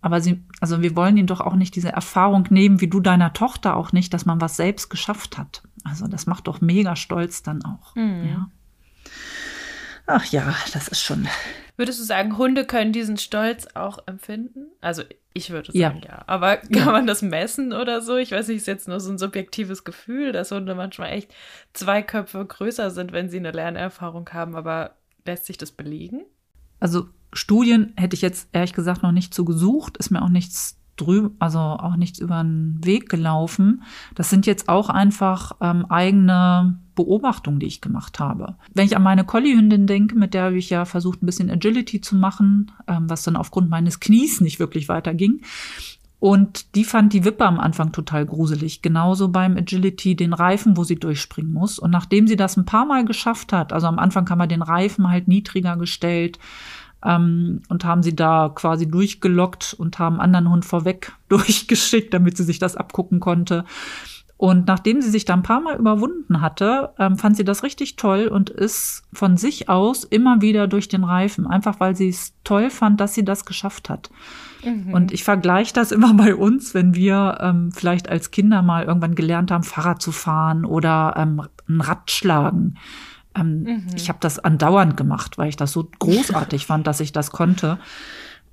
aber sie, also wir wollen ihnen doch auch nicht diese Erfahrung nehmen, wie du deiner Tochter auch nicht, dass man was selbst geschafft hat. Also das macht doch mega stolz dann auch. Mhm. Ja. Ach ja, das ist schon. Würdest du sagen, Hunde können diesen Stolz auch empfinden? Also ich würde sagen, ja. ja. Aber kann ja. man das messen oder so? Ich weiß nicht, ist jetzt nur so ein subjektives Gefühl, dass Hunde manchmal echt zwei Köpfe größer sind, wenn sie eine Lernerfahrung haben, aber lässt sich das belegen? Also Studien hätte ich jetzt ehrlich gesagt noch nicht so gesucht, ist mir auch nichts drüben, also auch nichts über den Weg gelaufen. Das sind jetzt auch einfach ähm, eigene Beobachtungen, die ich gemacht habe. Wenn ich an meine Collie-Hündin denke, mit der habe ich ja versucht, ein bisschen Agility zu machen, ähm, was dann aufgrund meines Knies nicht wirklich weiterging. Und die fand die Wippe am Anfang total gruselig. Genauso beim Agility den Reifen, wo sie durchspringen muss. Und nachdem sie das ein paar Mal geschafft hat, also am Anfang haben wir den Reifen halt niedriger gestellt, ähm, und haben sie da quasi durchgelockt und haben anderen Hund vorweg durchgeschickt, damit sie sich das abgucken konnte. Und nachdem sie sich da ein paar Mal überwunden hatte, ähm, fand sie das richtig toll und ist von sich aus immer wieder durch den Reifen, einfach weil sie es toll fand, dass sie das geschafft hat. Mhm. Und ich vergleiche das immer bei uns, wenn wir ähm, vielleicht als Kinder mal irgendwann gelernt haben, Fahrrad zu fahren oder ähm, ein Rad schlagen. Ähm, mhm. Ich habe das andauernd gemacht, weil ich das so großartig fand, dass ich das konnte.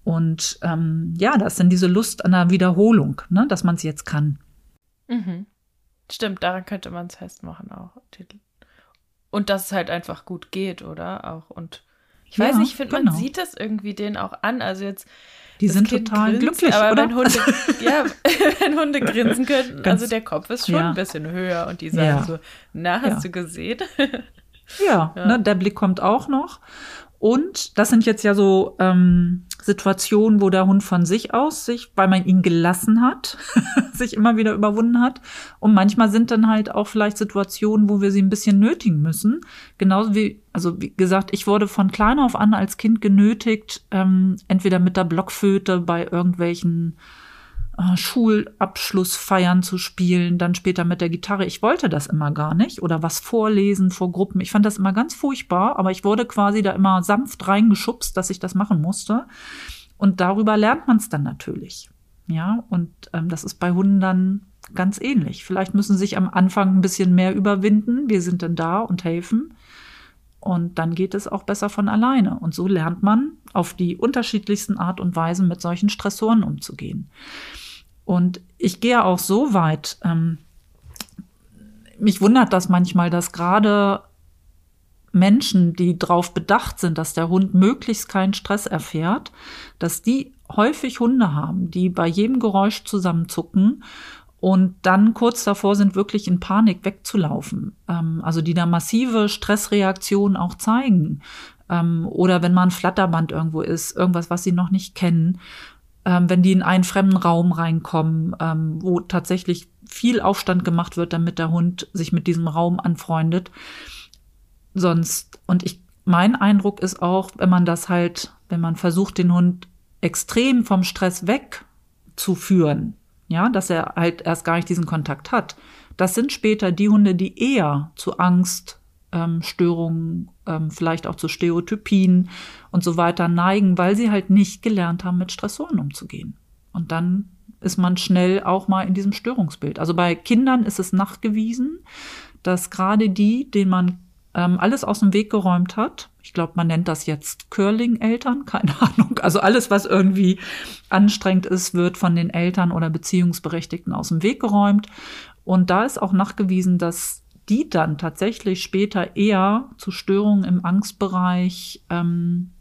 Und ähm, ja, das ist dann diese Lust an der Wiederholung, ne, dass man es jetzt kann. Mhm. Stimmt, daran könnte man es festmachen auch. Und dass es halt einfach gut geht, oder? Auch und ich ja, weiß nicht, ich finde, genau. man sieht das irgendwie denen auch an. Also jetzt. Die sind kind total grinst, glücklich, aber oder? Wenn Hunde, ja, wenn Hunde grinsen könnten, also der Kopf ist schon ja. ein bisschen höher und die sagen ja. so, na, hast du gesehen? Ja, ja. Ne, der Blick kommt auch noch. Und das sind jetzt ja so ähm, Situationen, wo der Hund von sich aus sich, weil man ihn gelassen hat, sich immer wieder überwunden hat. Und manchmal sind dann halt auch vielleicht Situationen, wo wir sie ein bisschen nötigen müssen. Genauso wie, also wie gesagt, ich wurde von klein auf an als Kind genötigt, ähm, entweder mit der Blockflöte bei irgendwelchen äh, Schulabschlussfeiern zu spielen, dann später mit der Gitarre. Ich wollte das immer gar nicht oder was vorlesen vor Gruppen. Ich fand das immer ganz furchtbar, aber ich wurde quasi da immer sanft reingeschubst, dass ich das machen musste. Und darüber lernt man es dann natürlich. Ja, und ähm, das ist bei Hunden dann ganz ähnlich. Vielleicht müssen sie sich am Anfang ein bisschen mehr überwinden. Wir sind dann da und helfen. Und dann geht es auch besser von alleine. Und so lernt man auf die unterschiedlichsten Art und Weise mit solchen Stressoren umzugehen. Und ich gehe auch so weit, ähm, mich wundert das manchmal, dass gerade Menschen, die darauf bedacht sind, dass der Hund möglichst keinen Stress erfährt, dass die häufig Hunde haben, die bei jedem Geräusch zusammenzucken und dann kurz davor sind, wirklich in Panik wegzulaufen. Ähm, also die da massive Stressreaktionen auch zeigen. Ähm, oder wenn mal ein Flatterband irgendwo ist, irgendwas, was sie noch nicht kennen ähm, wenn die in einen fremden Raum reinkommen, ähm, wo tatsächlich viel Aufstand gemacht wird, damit der Hund sich mit diesem Raum anfreundet. Sonst, und ich, mein Eindruck ist auch, wenn man das halt, wenn man versucht, den Hund extrem vom Stress wegzuführen, ja, dass er halt erst gar nicht diesen Kontakt hat. Das sind später die Hunde, die eher zu Angst, ähm, Störungen, ähm, vielleicht auch zu Stereotypien und so weiter neigen, weil sie halt nicht gelernt haben, mit Stressoren umzugehen. Und dann ist man schnell auch mal in diesem Störungsbild. Also bei Kindern ist es nachgewiesen, dass gerade die, denen man ähm, alles aus dem Weg geräumt hat, ich glaube, man nennt das jetzt Curling-Eltern, keine Ahnung. Also alles, was irgendwie anstrengend ist, wird von den Eltern oder Beziehungsberechtigten aus dem Weg geräumt. Und da ist auch nachgewiesen, dass die dann tatsächlich später eher zu Störungen im Angstbereich ähm,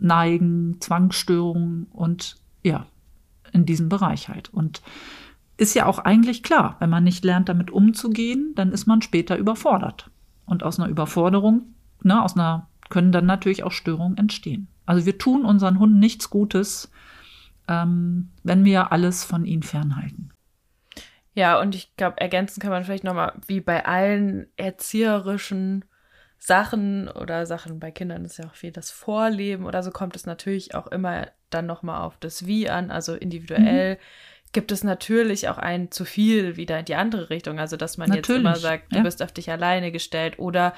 neigen, Zwangsstörungen und ja, in diesem Bereich halt. Und ist ja auch eigentlich klar, wenn man nicht lernt, damit umzugehen, dann ist man später überfordert. Und aus einer Überforderung ne, aus einer, können dann natürlich auch Störungen entstehen. Also wir tun unseren Hunden nichts Gutes, ähm, wenn wir alles von ihnen fernhalten. Ja, und ich glaube, ergänzen kann man vielleicht nochmal, wie bei allen erzieherischen Sachen oder Sachen bei Kindern ist ja auch viel das Vorleben oder so kommt es natürlich auch immer dann nochmal auf das Wie an, also individuell. Mhm. Gibt es natürlich auch ein zu viel wieder in die andere Richtung. Also, dass man natürlich, jetzt immer sagt, du ja. bist auf dich alleine gestellt oder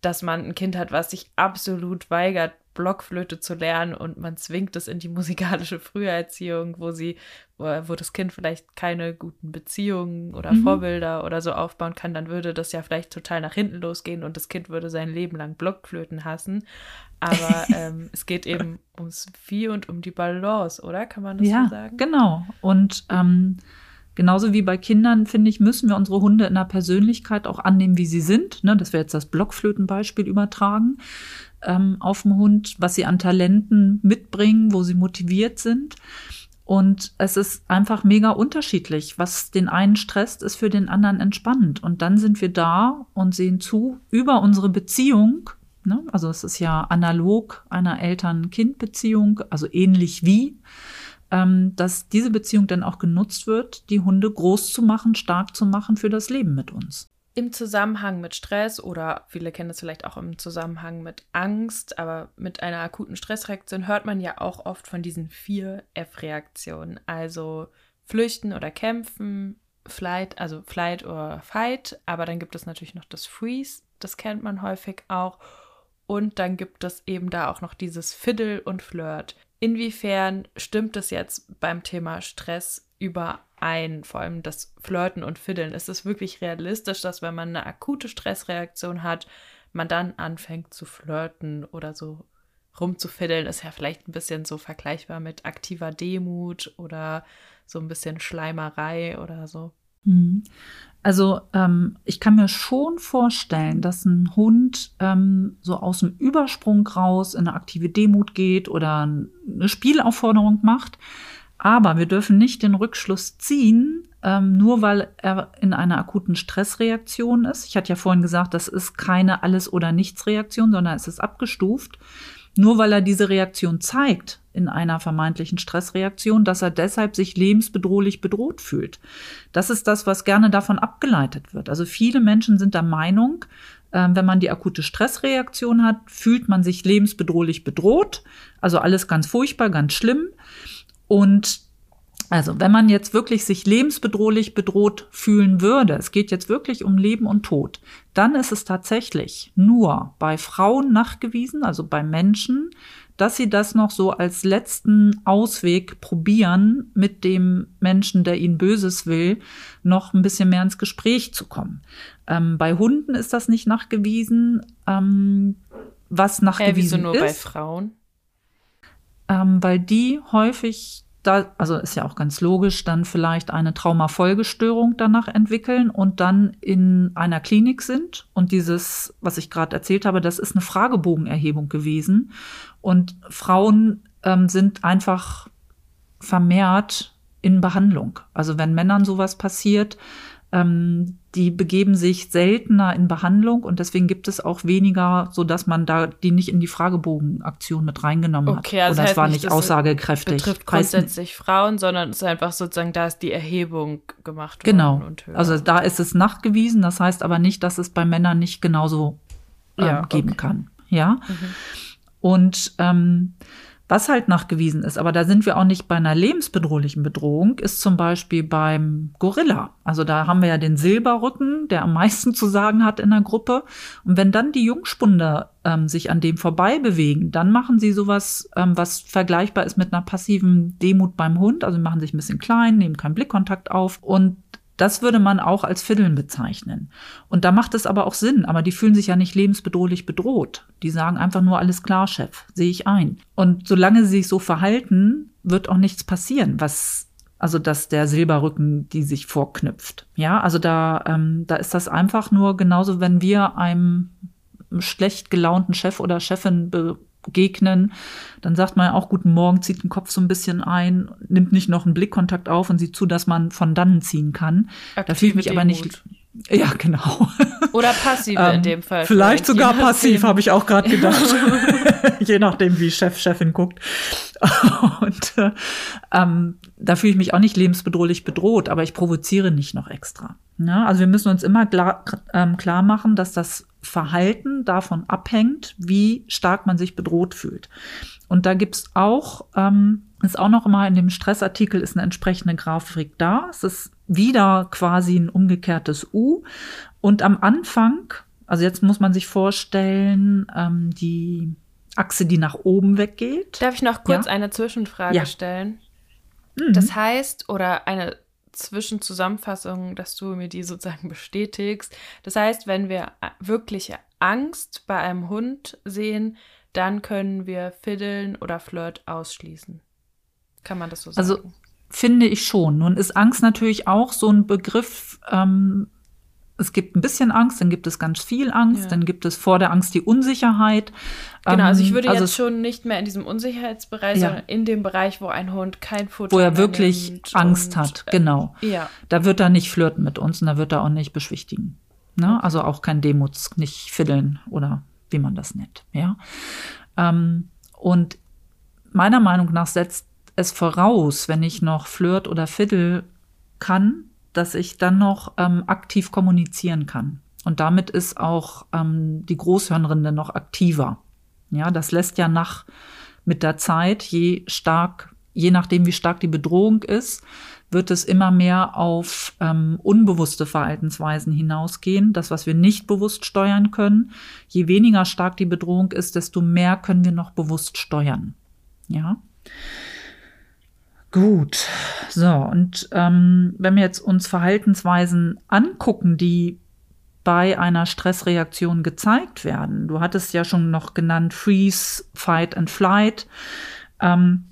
dass man ein Kind hat, was sich absolut weigert, Blockflöte zu lernen und man zwingt es in die musikalische Früherziehung, wo sie, wo, das Kind vielleicht keine guten Beziehungen oder mhm. Vorbilder oder so aufbauen kann, dann würde das ja vielleicht total nach hinten losgehen und das Kind würde sein Leben lang Blockflöten hassen. Aber ähm, es geht eben ums Wie und um die Balance, oder? Kann man das ja, so sagen? Genau. Und ähm, Genauso wie bei Kindern, finde ich, müssen wir unsere Hunde in der Persönlichkeit auch annehmen, wie sie sind. Ne, dass wir jetzt das Blockflötenbeispiel übertragen ähm, auf den Hund, was sie an Talenten mitbringen, wo sie motiviert sind. Und es ist einfach mega unterschiedlich. Was den einen stresst, ist für den anderen entspannend. Und dann sind wir da und sehen zu über unsere Beziehung. Ne? Also es ist ja analog einer Eltern-Kind-Beziehung, also ähnlich wie ähm, dass diese Beziehung dann auch genutzt wird, die Hunde groß zu machen, stark zu machen für das Leben mit uns. Im Zusammenhang mit Stress oder viele kennen es vielleicht auch im Zusammenhang mit Angst, aber mit einer akuten Stressreaktion hört man ja auch oft von diesen vier F-Reaktionen, also flüchten oder kämpfen, Flight, also Flight oder Fight, aber dann gibt es natürlich noch das Freeze, das kennt man häufig auch. Und dann gibt es eben da auch noch dieses Fiddle und Flirt. Inwiefern stimmt es jetzt beim Thema Stress überein, vor allem das Flirten und Fiddeln? Ist es wirklich realistisch, dass wenn man eine akute Stressreaktion hat, man dann anfängt zu flirten oder so rumzufiddeln? Ist ja vielleicht ein bisschen so vergleichbar mit aktiver Demut oder so ein bisschen Schleimerei oder so. Mhm. Also ähm, ich kann mir schon vorstellen, dass ein Hund ähm, so aus dem Übersprung raus in eine aktive Demut geht oder eine Spielaufforderung macht. Aber wir dürfen nicht den Rückschluss ziehen, ähm, nur weil er in einer akuten Stressreaktion ist. Ich hatte ja vorhin gesagt, das ist keine Alles- oder Nichts-Reaktion, sondern es ist abgestuft. Nur weil er diese Reaktion zeigt in einer vermeintlichen Stressreaktion, dass er deshalb sich lebensbedrohlich bedroht fühlt. Das ist das, was gerne davon abgeleitet wird. Also viele Menschen sind der Meinung, äh, wenn man die akute Stressreaktion hat, fühlt man sich lebensbedrohlich bedroht. Also alles ganz furchtbar, ganz schlimm. Und also, wenn man jetzt wirklich sich lebensbedrohlich bedroht fühlen würde, es geht jetzt wirklich um Leben und Tod, dann ist es tatsächlich nur bei Frauen nachgewiesen, also bei Menschen, dass sie das noch so als letzten Ausweg probieren, mit dem Menschen, der ihnen Böses will, noch ein bisschen mehr ins Gespräch zu kommen. Ähm, bei Hunden ist das nicht nachgewiesen. Ähm, was nachgewiesen äh, wieso nur ist, bei Frauen? Ähm, weil die häufig da, also ist ja auch ganz logisch, dann vielleicht eine Traumafolgestörung danach entwickeln und dann in einer Klinik sind. Und dieses, was ich gerade erzählt habe, das ist eine Fragebogenerhebung gewesen. Und Frauen ähm, sind einfach vermehrt in Behandlung. Also wenn Männern sowas passiert, ähm, die begeben sich seltener in Behandlung und deswegen gibt es auch weniger, so dass man da die nicht in die Fragebogenaktion mit reingenommen hat. Okay, also Oder es war nicht aussagekräftig. Betrifft grundsätzlich Frauen, sondern es ist einfach sozusagen, da ist die Erhebung gemacht worden. Genau. also da ist es nachgewiesen. Das heißt aber nicht, dass es bei Männern nicht genauso ähm, ja, geben okay. kann. Ja. Mhm. Und ähm, was halt nachgewiesen ist, aber da sind wir auch nicht bei einer lebensbedrohlichen Bedrohung, ist zum Beispiel beim Gorilla. Also da haben wir ja den Silberrücken, der am meisten zu sagen hat in der Gruppe. Und wenn dann die Jungspunde ähm, sich an dem vorbei bewegen, dann machen sie sowas, ähm, was vergleichbar ist mit einer passiven Demut beim Hund. Also machen sich ein bisschen klein, nehmen keinen Blickkontakt auf und das würde man auch als Fiddeln bezeichnen. Und da macht es aber auch Sinn, aber die fühlen sich ja nicht lebensbedrohlich bedroht. Die sagen einfach nur alles klar, Chef, sehe ich ein. Und solange sie sich so verhalten, wird auch nichts passieren, was also dass der Silberrücken die sich vorknüpft. Ja, also da, ähm, da ist das einfach nur genauso, wenn wir einem schlecht gelaunten Chef oder Chefin begegnen, dann sagt man ja auch guten Morgen, zieht den Kopf so ein bisschen ein, nimmt nicht noch einen Blickkontakt auf und sieht zu, dass man von dannen ziehen kann. Aktive da fühle ich mich aber nicht Ja, genau. Oder passive in Ähm, dem Fall. Vielleicht sogar je passiv, habe ich auch gerade gedacht. Je nachdem, wie Chef, Chefin guckt. Und äh, ähm, da fühle ich mich auch nicht lebensbedrohlich bedroht, aber ich provoziere nicht noch extra. Ja, also wir müssen uns immer klar, ähm, klar machen, dass das Verhalten davon abhängt, wie stark man sich bedroht fühlt. Und da gibt's auch, ähm, ist auch noch immer in dem Stressartikel ist eine entsprechende Grafik da. Es ist wieder quasi ein umgekehrtes U. Und am Anfang, also jetzt muss man sich vorstellen, ähm, die Achse, die nach oben weggeht. Darf ich noch kurz Ja? eine Zwischenfrage Ja. stellen? Mhm. Das heißt, oder eine Zwischenzusammenfassung, dass du mir die sozusagen bestätigst. Das heißt, wenn wir wirkliche Angst bei einem Hund sehen, dann können wir Fiddeln oder Flirt ausschließen. Kann man das so sagen? Also finde ich schon. Nun ist Angst natürlich auch so ein Begriff. Ähm, es gibt ein bisschen Angst, dann gibt es ganz viel Angst, Ja. dann gibt es vor der Angst die Unsicherheit. genau, also ich Ähm, würde also jetzt schon nicht mehr in diesem Unsicherheitsbereich, Ja. sondern in dem Bereich, wo ein Hund kein Futter wo er wirklich Angst hat, äh, genau. Ja, Da wird er nicht flirten mit uns und da wird er auch nicht beschwichtigen. Ne? Also auch kein Demuts, nicht fiddeln oder wie man das nennt. Ja? Ähm, und meiner Meinung nach setzt es voraus, wenn ich noch flirt oder fiddle kann, dass ich dann noch ähm, aktiv kommunizieren kann. Und damit ist auch ähm, die Großhirnrinde noch aktiver. Ja, das lässt ja nach mit der Zeit, je stark, je nachdem, wie stark die Bedrohung ist, wird es immer mehr auf ähm, unbewusste Verhaltensweisen hinausgehen. Das, was wir nicht bewusst steuern können. Je weniger stark die Bedrohung ist, desto mehr können wir noch bewusst steuern. Ja. Gut. So, und ähm, wenn wir jetzt uns Verhaltensweisen angucken, die bei einer Stressreaktion gezeigt werden. Du hattest ja schon noch genannt Freeze, Fight and Flight. Ähm,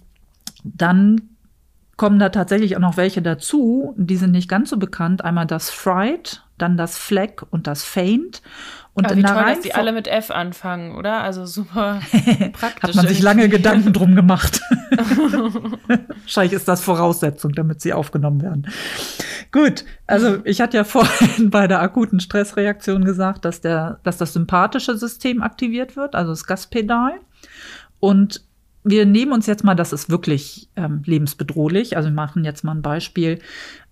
dann kommen da tatsächlich auch noch welche dazu, die sind nicht ganz so bekannt. Einmal das Fright, dann das Fleck und das Faint. Und Aber in wie der toll, dass die Reihenfol- alle mit F anfangen, oder? Also super praktisch. hat man sich lange. Gedanken drum gemacht. Wahrscheinlich ist das Voraussetzung, damit sie aufgenommen werden. Gut, also ich hatte ja vorhin bei der akuten Stressreaktion gesagt, dass, der, dass das sympathische System aktiviert wird, also das Gaspedal. Und wir nehmen uns jetzt mal, das ist wirklich ähm, lebensbedrohlich. Also wir machen jetzt mal ein Beispiel.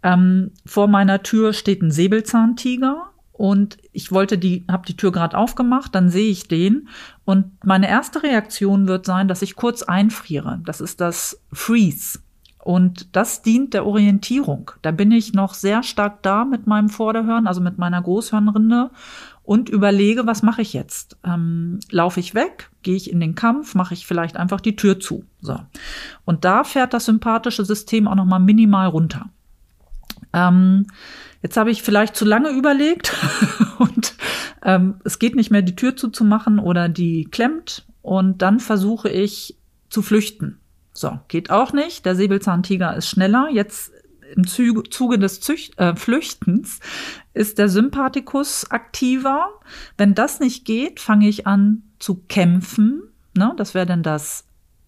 Ähm, vor meiner Tür steht ein Säbelzahntiger und ich wollte die, habe die Tür gerade aufgemacht, dann sehe ich den und meine erste Reaktion wird sein, dass ich kurz einfriere. Das ist das Freeze. Und das dient der Orientierung. Da bin ich noch sehr stark da mit meinem Vorderhirn, also mit meiner Großhirnrinde und überlege, was mache ich jetzt? Ähm, laufe ich weg? Gehe ich in den Kampf? Mache ich vielleicht einfach die Tür zu? So. Und da fährt das sympathische System auch noch mal minimal runter. Ähm, jetzt habe ich vielleicht zu lange überlegt und ähm, es geht nicht mehr, die Tür zuzumachen oder die klemmt und dann versuche ich zu flüchten. So, geht auch nicht. Der Säbelzahntiger ist schneller. Jetzt im Zuge, des Zücht, äh, Flüchtens ist der Sympathikus aktiver. Wenn das nicht geht, fange ich an zu kämpfen. Ne? Das wäre dann das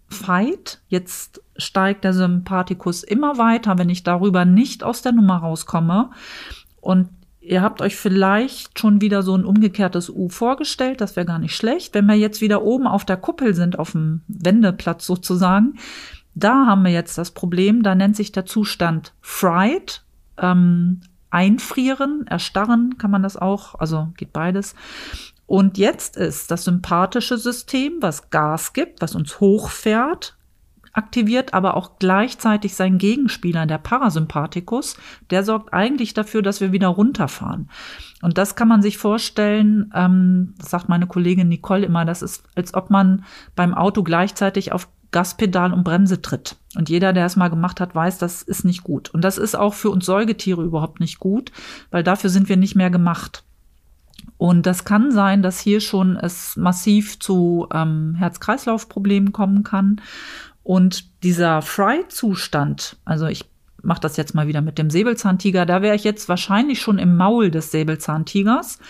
Fight. Jetzt steigt der Sympathikus immer weiter, wenn ich darüber nicht aus der Nummer rauskomme. Und ihr habt euch vielleicht schon wieder so ein umgekehrtes U vorgestellt. Das wäre gar nicht schlecht. Wenn wir jetzt wieder oben auf der Kuppel sind, auf dem Wendeplatz sozusagen, da haben wir jetzt das Problem. Da nennt sich der Zustand Fright. Ähm, einfrieren, erstarren kann man das auch, also geht beides. Und jetzt ist das sympathische System, was Gas gibt, was uns hochfährt, aktiviert aber auch gleichzeitig sein Gegenspieler, der Parasympathikus, der sorgt eigentlich dafür, dass wir wieder runterfahren. Und das kann man sich vorstellen, ähm, das sagt meine Kollegin Nicole immer, das ist, als ob man beim Auto gleichzeitig auf Gaspedal und Bremse tritt. Und jeder, der es mal gemacht hat, weiß, das ist nicht gut. Und das ist auch für uns Säugetiere überhaupt nicht gut, weil dafür sind wir nicht mehr gemacht. Und das kann sein, dass hier schon es massiv zu ähm, Herz-Kreislauf-Problemen kommen kann. Und dieser Fry-Zustand, also ich mache das jetzt mal wieder mit dem Säbelzahntiger, da wäre ich jetzt wahrscheinlich schon im Maul des Säbelzahntigers.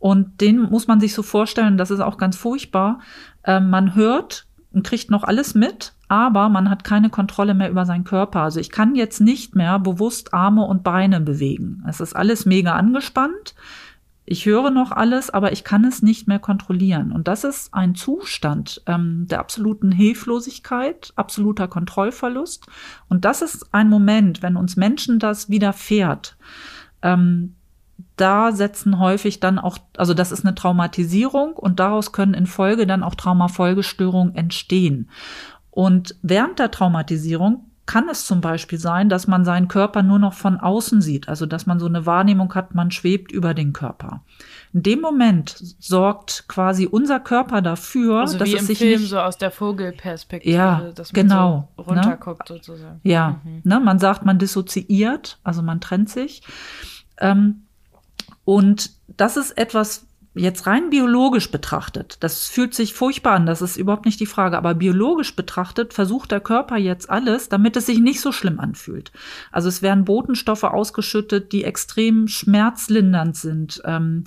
Und den muss man sich so vorstellen, das ist auch ganz furchtbar. Äh, man hört und kriegt noch alles mit, aber man hat keine Kontrolle mehr über seinen Körper. Also ich kann jetzt nicht mehr bewusst Arme und Beine bewegen. Es ist alles mega angespannt. Ich höre noch alles, aber ich kann es nicht mehr kontrollieren. Und das ist ein Zustand ähm, der absoluten Hilflosigkeit, absoluter Kontrollverlust. Und das ist ein Moment, wenn uns Menschen das widerfährt. Ähm, da setzen häufig dann auch, also das ist eine Traumatisierung und daraus können in Folge dann auch Traumafolgestörungen entstehen. Und während der Traumatisierung kann es zum Beispiel sein, dass man seinen Körper nur noch von außen sieht, also dass man so eine Wahrnehmung hat, man schwebt über den Körper. In dem Moment sorgt quasi unser Körper dafür, also dass wie es im sich Film nicht so aus der Vogelperspektive, Ja, dass man genau, so ne? runterguckt sozusagen. Ja, Mhm. ne, man sagt, man dissoziiert, also man trennt sich. Ähm, und das ist etwas, jetzt rein biologisch betrachtet, das fühlt sich furchtbar an, das ist überhaupt nicht die Frage, aber biologisch betrachtet versucht der Körper jetzt alles, damit es sich nicht so schlimm anfühlt. Also es werden Botenstoffe ausgeschüttet, die extrem schmerzlindernd sind. Ähm,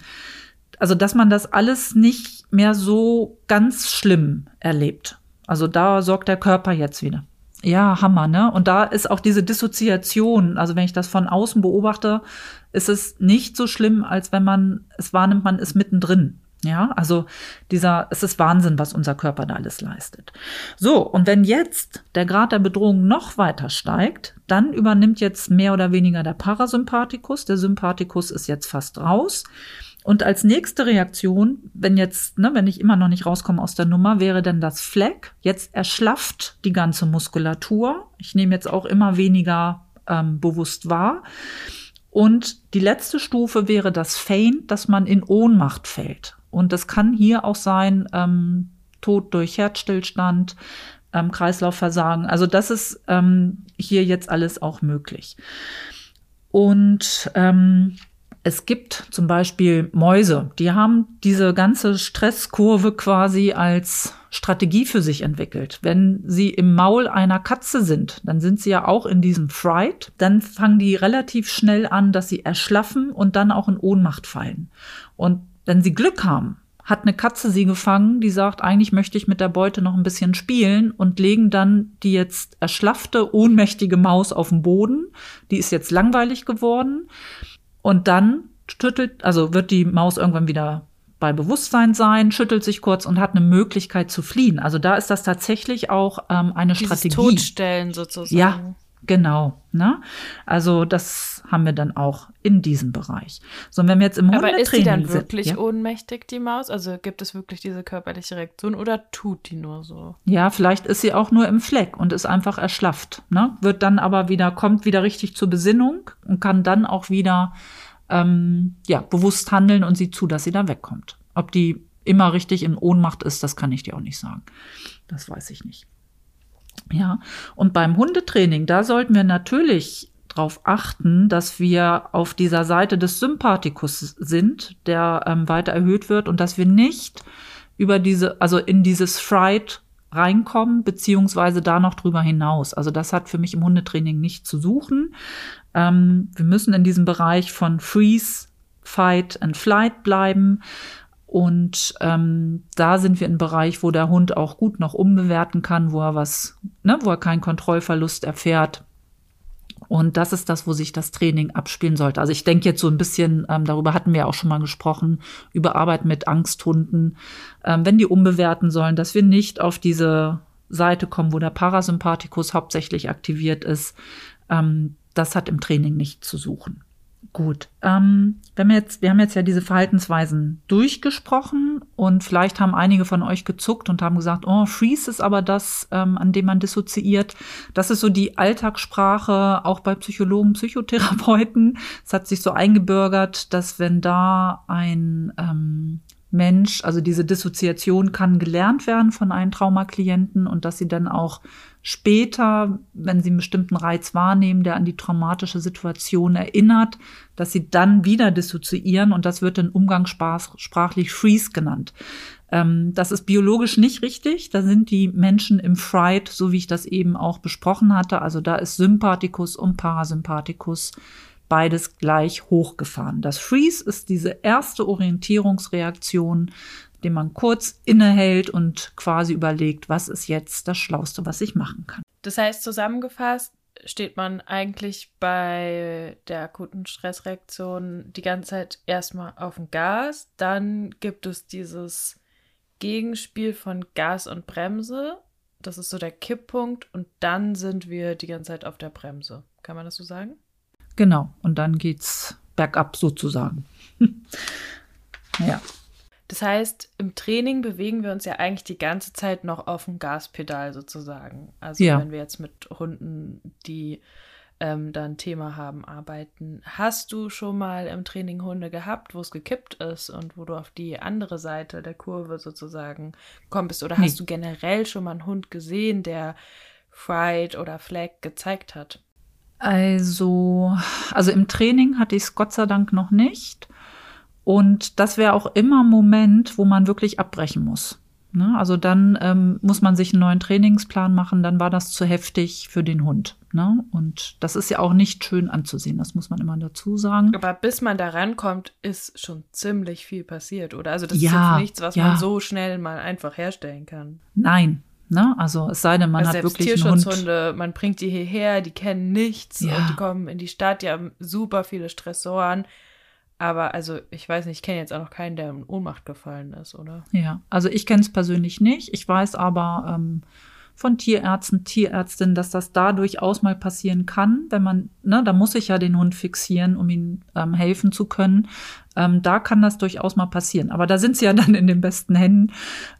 also dass man das alles nicht mehr so ganz schlimm erlebt. Also da sorgt der Körper jetzt wieder. Ja, Hammer, ne? Und da ist auch diese Dissoziation, also wenn ich das von außen beobachte, ist es nicht so schlimm, als wenn man es wahrnimmt, man ist mittendrin. Ja, also dieser, es ist Wahnsinn, was unser Körper da alles leistet. So, und wenn jetzt der Grad der Bedrohung noch weiter steigt, dann übernimmt jetzt mehr oder weniger der Parasympathikus. Der Sympathikus ist jetzt fast raus. Und als nächste Reaktion, wenn jetzt, ne, wenn ich immer noch nicht rauskomme aus der Nummer, wäre dann das Fleck. Jetzt erschlafft die ganze Muskulatur. Ich nehme jetzt auch immer weniger ähm, bewusst wahr. Und die letzte Stufe wäre das Faint, dass man in Ohnmacht fällt. Und das kann hier auch sein, ähm, Tod durch Herzstillstand, ähm, Kreislaufversagen. Also das ist ähm, hier jetzt alles auch möglich. Und ähm, es gibt zum Beispiel Mäuse, die haben diese ganze Stresskurve quasi als Strategie für sich entwickelt. Wenn sie im Maul einer Katze sind, dann sind sie ja auch in diesem Fright. Dann fangen die relativ schnell an, dass sie erschlaffen und dann auch in Ohnmacht fallen. Und wenn sie Glück haben, hat eine Katze sie gefangen, die sagt, eigentlich möchte ich mit der Beute noch ein bisschen spielen und legen dann die jetzt erschlaffte, ohnmächtige Maus auf den Boden. Die ist jetzt langweilig geworden. Und dann schüttelt, also wird die Maus irgendwann wieder bei Bewusstsein sein, schüttelt sich kurz und hat eine Möglichkeit zu fliehen. Also da ist das tatsächlich auch ähm, eine Dieses Strategie. Todstellen sozusagen. Ja, genau. Ne? Also das haben wir dann auch in diesem Bereich. So, und wenn wir jetzt im Aber ist die dann wirklich sind, ja? ohnmächtig, die Maus? Also gibt es wirklich diese körperliche Reaktion oder tut die nur so? Ja, vielleicht ist sie auch nur im Fleck und ist einfach erschlafft. Ne? Wird dann aber wieder, kommt wieder richtig zur Besinnung und kann dann auch wieder ähm, ja, bewusst handeln und sieht zu, dass sie da wegkommt. Ob die immer richtig in Ohnmacht ist, das kann ich dir auch nicht sagen. Das weiß ich nicht. Ja, und beim Hundetraining, da sollten wir natürlich darauf achten, dass wir auf dieser Seite des Sympathikus sind, der ähm, weiter erhöht wird und dass wir nicht über diese, also in dieses Fright reinkommen, beziehungsweise da noch drüber hinaus. Also das hat für mich im Hundetraining nicht zu suchen. Ähm, wir müssen in diesem Bereich von Freeze, Fight and Flight bleiben. Und ähm, da sind wir im Bereich, wo der Hund auch gut noch umbewerten kann, wo er was, ne, wo er keinen Kontrollverlust erfährt. Und das ist das, wo sich das Training abspielen sollte. Also ich denke jetzt so ein bisschen, ähm, darüber hatten wir auch schon mal gesprochen, über Arbeit mit Angsthunden, ähm, wenn die umbewerten sollen, dass wir nicht auf diese Seite kommen, wo der Parasympathikus hauptsächlich aktiviert ist. Ähm, das hat im Training nicht zu suchen. Gut, ähm, wenn wir jetzt, wir haben jetzt ja diese Verhaltensweisen durchgesprochen und vielleicht haben einige von euch gezuckt und haben gesagt, oh, Freeze ist aber das, ähm, an dem man dissoziiert. Das ist so die Alltagssprache, auch bei Psychologen, Psychotherapeuten. Es hat sich so eingebürgert, dass wenn da ein ähm, Mensch, also diese Dissoziation kann gelernt werden von einem Traumaklienten und dass sie dann auch später, wenn sie einen bestimmten Reiz wahrnehmen, der an die traumatische Situation erinnert, dass sie dann wieder dissoziieren und das wird dann umgangssprachlich Freeze genannt. Ähm, das ist biologisch nicht richtig. Da sind die Menschen im Fright, so wie ich das eben auch besprochen hatte. Also da ist Sympathikus und Parasympathikus beides gleich hochgefahren. Das Freeze ist diese erste Orientierungsreaktion, dem man kurz innehält und quasi überlegt, was ist jetzt das Schlauste, was ich machen kann. Das heißt, zusammengefasst steht man eigentlich bei der akuten Stressreaktion die ganze Zeit erstmal auf dem Gas, dann gibt es dieses Gegenspiel von Gas und Bremse. Das ist so der Kipppunkt und dann sind wir die ganze Zeit auf der Bremse. Kann man das so sagen? Genau, und dann geht's bergab sozusagen. ja. Das heißt, im Training bewegen wir uns ja eigentlich die ganze Zeit noch auf dem Gaspedal sozusagen. Also ja. wenn wir jetzt mit Hunden, die ähm, da ein Thema haben, arbeiten. Hast du schon mal im Training Hunde gehabt, wo es gekippt ist und wo du auf die andere Seite der Kurve sozusagen gekommen bist? Oder nee. hast du generell schon mal einen Hund gesehen, der Fright oder Flag gezeigt hat? Also, also im Training hatte ich es Gott sei Dank noch nicht. Und das wäre auch immer ein Moment, wo man wirklich abbrechen muss. Ne? Also dann ähm, muss man sich einen neuen Trainingsplan machen, dann war das zu heftig für den Hund. Ne? Und das ist ja auch nicht schön anzusehen, das muss man immer dazu sagen. Aber bis man da rankommt, ist schon ziemlich viel passiert, oder? Also das ja, ist jetzt nichts, was ja. man so schnell mal einfach herstellen kann. Nein, Ne? Also es sei denn, man also hat wirklich Tierschutzhunde, man bringt die hierher, die kennen nichts ja. und die kommen in die Stadt, die haben super viele Stressoren. Aber also, ich weiß nicht, ich kenne jetzt auch noch keinen, der in Ohnmacht gefallen ist, oder? Ja, also ich kenne es persönlich nicht. Ich weiß aber ähm, von Tierärzten, Tierärztinnen, dass das da durchaus mal passieren kann, wenn man, ne, da muss ich ja den Hund fixieren, um ihm ähm, helfen zu können. Ähm, da kann das durchaus mal passieren. Aber da sind sie ja dann in den besten Händen,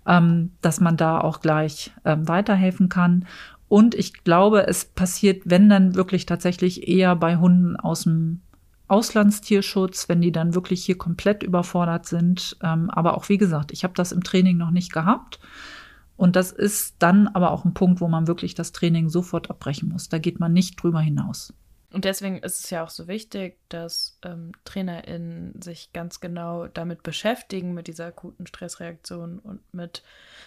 ähm, dass man da auch gleich ähm, weiterhelfen kann. Und ich glaube, es passiert, wenn dann wirklich tatsächlich eher bei Hunden aus dem Auslandstierschutz, wenn die dann wirklich hier komplett überfordert sind. Ähm, aber auch wie gesagt, ich habe das im Training noch nicht gehabt. Und das ist dann aber auch ein Punkt, wo man wirklich das Training sofort abbrechen muss. Da geht man nicht drüber hinaus. Und deswegen ist es ja auch so wichtig, dass ähm, TrainerInnen sich ganz genau damit beschäftigen, mit dieser akuten Stressreaktion und mit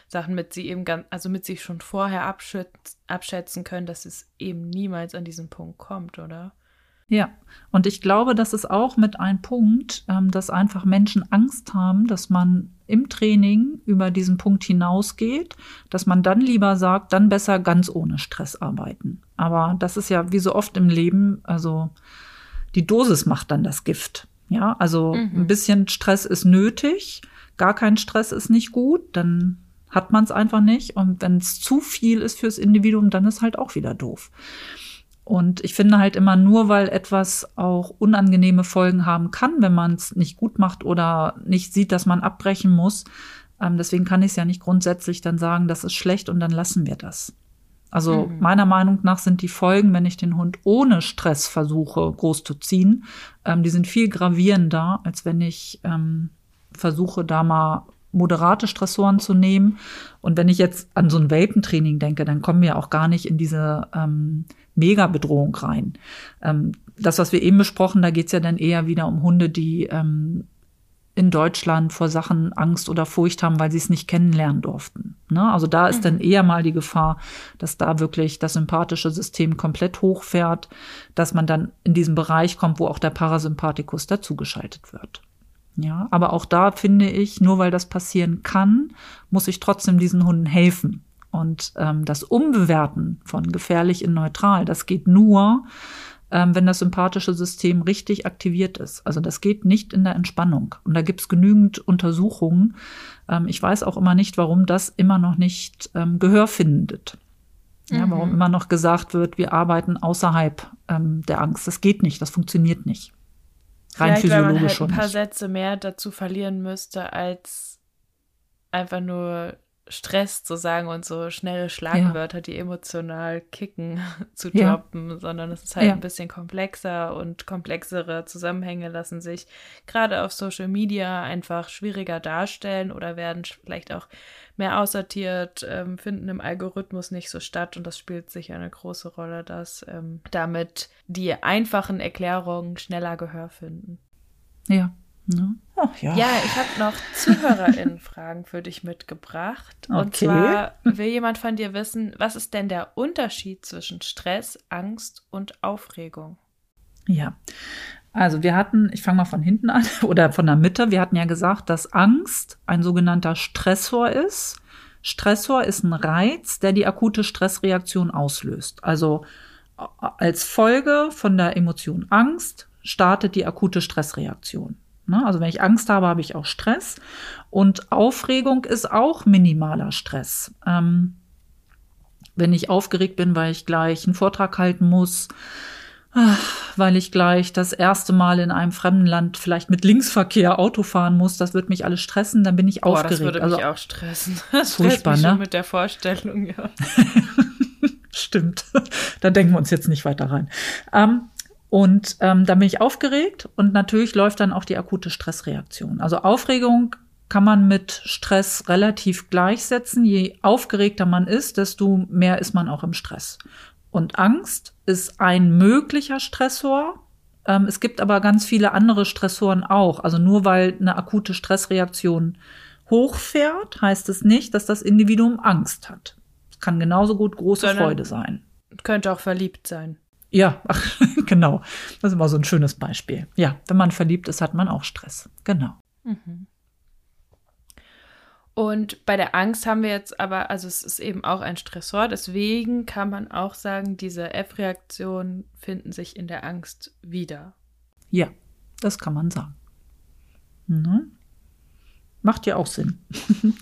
Sachen, mit sie eben ganz, also mit sich schon vorher abschätzen, abschätzen können, dass es eben niemals an diesen Punkt kommt, oder? Ja, und ich glaube, das ist auch mit ein Punkt, ähm, dass einfach Menschen Angst haben, dass man im Training über diesen Punkt hinausgeht, dass man dann lieber sagt, dann besser ganz ohne Stress arbeiten. Aber das ist ja wie so oft im Leben, also die Dosis macht dann das Gift. Ja, also mhm. ein bisschen Stress ist nötig, gar kein Stress ist nicht gut, dann hat man es einfach nicht. Und wenn es zu viel ist fürs Individuum, dann ist halt auch wieder doof. Und ich finde halt immer nur, weil etwas auch unangenehme Folgen haben kann, wenn man es nicht gut macht oder nicht sieht, dass man abbrechen muss. Ähm, deswegen kann ich es ja nicht grundsätzlich dann sagen, das ist schlecht und dann lassen wir das. Also mhm. meiner Meinung nach sind die Folgen, wenn ich den Hund ohne Stress versuche, groß zu ziehen, ähm, die sind viel gravierender, als wenn ich ähm, versuche, da mal moderate Stressoren zu nehmen. Und wenn ich jetzt an so ein Welpentraining denke, dann kommen wir auch gar nicht in diese ähm, Mega-Bedrohung rein. Ähm, das, was wir eben besprochen, da geht es ja dann eher wieder um Hunde, die ähm, in Deutschland vor Sachen Angst oder Furcht haben, weil sie es nicht kennenlernen durften. Ne? Also da ist mhm. dann eher mal die Gefahr, dass da wirklich das sympathische System komplett hochfährt, dass man dann in diesen Bereich kommt, wo auch der Parasympathikus dazugeschaltet wird. Ja, aber auch da finde ich, nur weil das passieren kann, muss ich trotzdem diesen Hunden helfen. Und ähm, das Umbewerten von gefährlich in neutral, das geht nur, ähm, wenn das sympathische System richtig aktiviert ist. Also das geht nicht in der Entspannung. Und da gibt es genügend Untersuchungen. Ähm, ich weiß auch immer nicht, warum das immer noch nicht ähm, Gehör findet. Ja, mhm. warum immer noch gesagt wird, wir arbeiten außerhalb ähm, der Angst. Das geht nicht, das funktioniert nicht. Rein Vielleicht, physiologisch weil man halt ein paar nicht. Sätze mehr dazu verlieren müsste, als einfach nur Stress zu sagen und so schnelle Schlagwörter, ja. die emotional kicken, zu droppen, ja. sondern es ist halt ja. ein bisschen komplexer und komplexere Zusammenhänge lassen sich gerade auf Social Media einfach schwieriger darstellen oder werden vielleicht auch mehr aussortiert, ähm, finden im Algorithmus nicht so statt und das spielt sicher eine große Rolle, dass ähm, damit die einfachen Erklärungen schneller Gehör finden. Ja, Ne? Ach, ja. ja, ich habe noch ZuhörerInnen-Fragen für dich mitgebracht. Okay. Und zwar will jemand von dir wissen, was ist denn der Unterschied zwischen Stress, Angst und Aufregung? Ja, Also wir hatten, ich fange mal von hinten an oder von der Mitte, wir hatten ja gesagt, dass Angst ein sogenannter Stressor ist. Stressor ist ein Reiz, der die akute Stressreaktion auslöst. Also als Folge von der Emotion Angst startet die akute Stressreaktion. Ne? Also wenn ich Angst habe, habe ich auch Stress. Und Aufregung ist auch minimaler Stress. Ähm, wenn ich aufgeregt bin, weil ich gleich einen Vortrag halten muss, weil ich gleich das erste Mal in einem fremden Land vielleicht mit Linksverkehr Auto fahren muss, das wird mich alles stressen, dann bin ich Boah, aufgeregt. Das würde also, mich auch stressen. Das furchtbar, mich ne? mit der Vorstellung, ja. Stimmt. da denken wir uns jetzt nicht weiter rein. Ähm, und ähm, dann bin ich aufgeregt und natürlich läuft dann auch die akute Stressreaktion. Also Aufregung kann man mit Stress relativ gleichsetzen. Je aufgeregter man ist, desto mehr ist man auch im Stress. Und Angst ist ein möglicher Stressor. Ähm, es gibt aber ganz viele andere Stressoren auch. Also nur weil eine akute Stressreaktion hochfährt, heißt es nicht, dass das Individuum Angst hat. Es kann genauso gut große Sondern Freude sein. Könnte auch verliebt sein. Ja, ach, genau. Das ist immer so ein schönes Beispiel. Ja, wenn man verliebt ist, hat man auch Stress. Genau. Mhm. Und bei der Angst haben wir jetzt aber, also es ist eben auch ein Stressor, deswegen kann man auch sagen, diese F-Reaktionen finden sich in der Angst wieder. Ja, das kann man sagen. Mhm. Macht ja auch Sinn.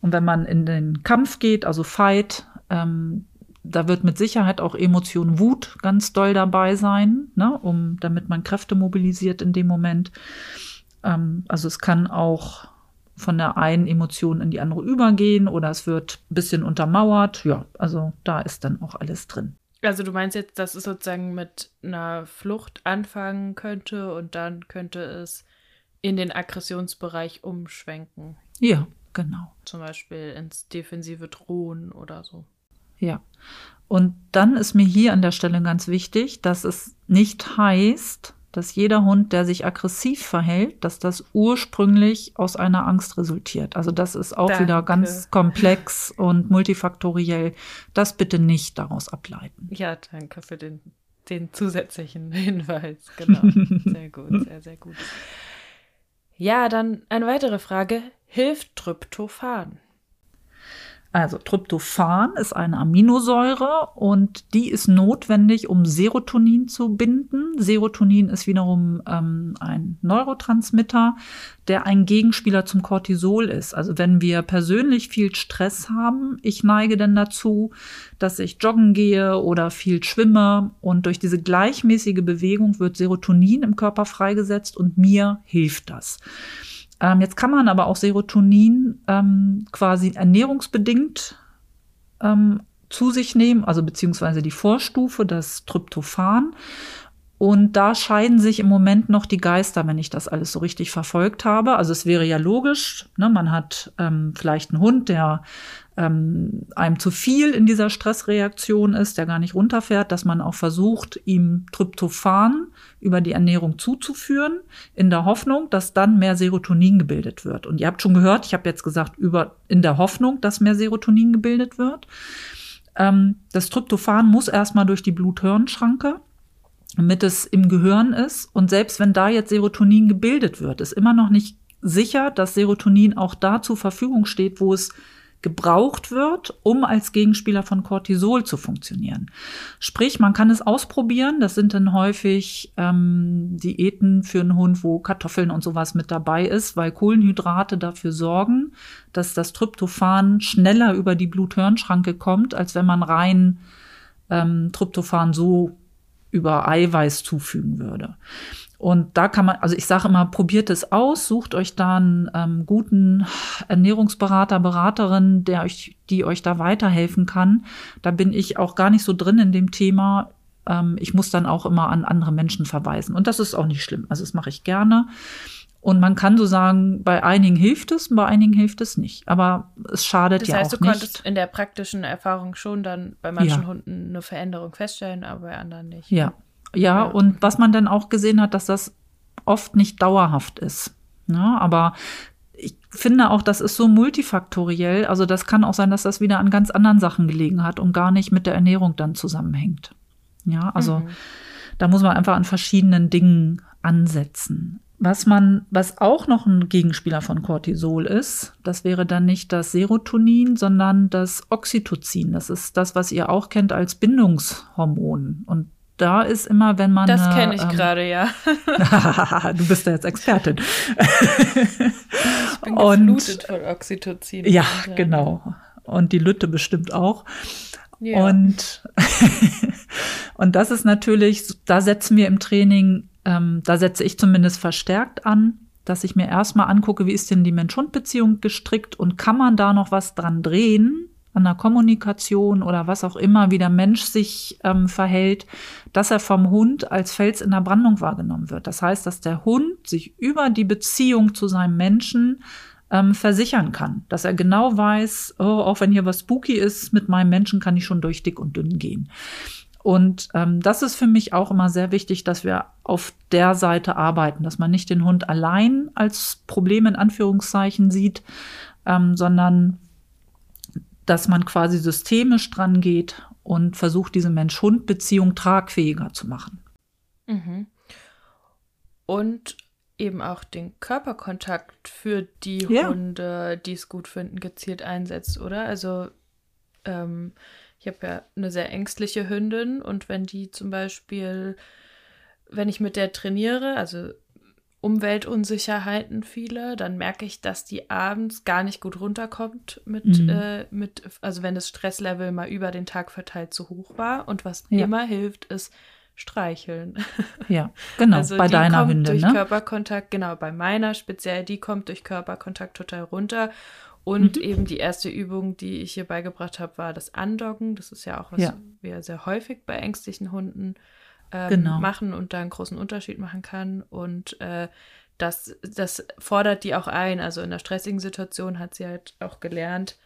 Und wenn man in den Kampf geht, also Fight, ähm, da wird mit Sicherheit auch Emotion Wut ganz doll dabei sein, ne, um, damit man Kräfte mobilisiert in dem Moment. Ähm, also es kann auch von der einen Emotion in die andere übergehen oder es wird ein bisschen untermauert. Ja, also da ist dann auch alles drin. Also du meinst jetzt, dass es sozusagen mit einer Flucht anfangen könnte und dann könnte es in den Aggressionsbereich umschwenken. Ja, genau. Zum Beispiel ins defensive Drohen oder so. Ja. Und dann ist mir hier an der Stelle ganz wichtig, dass es nicht heißt, dass jeder Hund, der sich aggressiv verhält, dass das ursprünglich aus einer Angst resultiert. Also das ist auch Danke. wieder ganz komplex und multifaktoriell. Das bitte nicht daraus ableiten. Ja, danke für den, den zusätzlichen Hinweis. Genau. Sehr gut, sehr, sehr gut. Ja, dann eine weitere Frage. Hilft Tryptophan? Also Tryptophan ist eine Aminosäure und die ist notwendig, um Serotonin zu binden. Serotonin ist wiederum ähm, ein Neurotransmitter, der ein Gegenspieler zum Cortisol ist. Also wenn wir persönlich viel Stress haben, ich neige dann dazu, dass ich joggen gehe oder viel schwimme und durch diese gleichmäßige Bewegung wird Serotonin im Körper freigesetzt und mir hilft das. Ähm, jetzt kann man aber auch Serotonin ähm, quasi ernährungsbedingt ähm, zu sich nehmen, also beziehungsweise die Vorstufe, das Tryptophan. Und da scheiden sich im Moment noch die Geister, wenn ich das alles so richtig verfolgt habe. Also es wäre ja logisch, ne, man hat ähm, vielleicht einen Hund, der ähm, einem zu viel in dieser Stressreaktion ist, der gar nicht runterfährt, dass man auch versucht, ihm Tryptophan über die Ernährung zuzuführen, in der Hoffnung, dass dann mehr Serotonin gebildet wird. Und ihr habt schon gehört, ich habe jetzt gesagt, über in der Hoffnung, dass mehr Serotonin gebildet wird. Ähm, das Tryptophan muss erstmal durch die Blut-Hirn-Schranke damit es im Gehirn ist. Und selbst wenn da jetzt Serotonin gebildet wird, ist immer noch nicht sicher, dass Serotonin auch da zur Verfügung steht, wo es gebraucht wird, um als Gegenspieler von Cortisol zu funktionieren. Sprich, man kann es ausprobieren. Das sind dann häufig ähm, Diäten für einen Hund, wo Kartoffeln und sowas mit dabei ist, weil Kohlenhydrate dafür sorgen, dass das Tryptophan schneller über die Blut-Hirn-Schranke kommt, als wenn man rein ähm, Tryptophan so über Eiweiß zufügen würde. Und da kann man, also ich sage immer, probiert es aus, sucht euch da einen ähm, guten Ernährungsberater, Beraterin, der euch, die euch da weiterhelfen kann. Da bin ich auch gar nicht so drin in dem Thema. Ähm, ich muss dann auch immer an andere Menschen verweisen. Und das ist auch nicht schlimm. Also das mache ich gerne. Und man kann so sagen, bei einigen hilft es, bei einigen hilft es nicht. Aber es schadet das heißt, ja auch nicht. Das heißt, du konntest in der praktischen Erfahrung schon dann bei manchen ja. Hunden eine Veränderung feststellen, aber bei anderen nicht. Ja, ja, und was man dann auch gesehen hat, dass das oft nicht dauerhaft ist. Ja, ne? aber ich finde auch, das ist so multifaktoriell. Also das kann auch sein, dass das wieder an ganz anderen Sachen gelegen hat und gar nicht mit der Ernährung dann zusammenhängt. Ja, also mhm. da muss man einfach an verschiedenen Dingen ansetzen. Was man, was auch noch ein Gegenspieler von Cortisol ist, das wäre dann nicht das Serotonin, sondern das Oxytocin. Das ist das, was ihr auch kennt als Bindungshormon. Und da ist immer, wenn man. Das kenne ich ähm, gerade, ja. du bist ja jetzt Expertin. ich bin und, von Oxytocin. Ja, und, genau. Und die Lütte bestimmt auch. Ja. Und, und das ist natürlich, da setzen wir im Training, ähm, da setze ich zumindest verstärkt an, dass ich mir erstmal angucke, wie ist denn die Mensch-Hund-Beziehung gestrickt und kann man da noch was dran drehen, an der Kommunikation oder was auch immer, wie der Mensch sich ähm, verhält, dass er vom Hund als Fels in der Brandung wahrgenommen wird. Das heißt, dass der Hund sich über die Beziehung zu seinem Menschen ähm, versichern kann, dass er genau weiß, oh, auch wenn hier was spooky ist, mit meinem Menschen kann ich schon durch dick und dünn gehen. Und ähm, das ist für mich auch immer sehr wichtig, dass wir auf der Seite arbeiten, dass man nicht den Hund allein als Problem in Anführungszeichen sieht, ähm, sondern dass man quasi systemisch dran geht und versucht, diese Mensch-Hund-Beziehung tragfähiger zu machen. Mhm. Und eben auch den Körperkontakt für die ja. Hunde, die es gut finden, gezielt einsetzt, oder? Also ähm, ich habe ja eine sehr ängstliche Hündin und wenn die zum Beispiel, wenn ich mit der trainiere, also Umweltunsicherheiten viele, dann merke ich, dass die abends gar nicht gut runterkommt mit, mhm. äh, mit, also wenn das Stresslevel mal über den Tag verteilt zu hoch war. Und was ja. immer hilft, ist streicheln. Ja, genau, also bei die deiner kommt Hündin, durch ne? Körperkontakt, genau, bei meiner speziell, die kommt durch Körperkontakt total runter. Und mhm. eben die erste Übung, die ich hier beigebracht habe, war das Andocken. Das ist ja auch was ja. wir sehr häufig bei ängstlichen Hunden ähm, genau. machen und da einen großen Unterschied machen kann. Und äh, das, das fordert die auch ein. Also in einer stressigen Situation hat sie halt auch gelernt,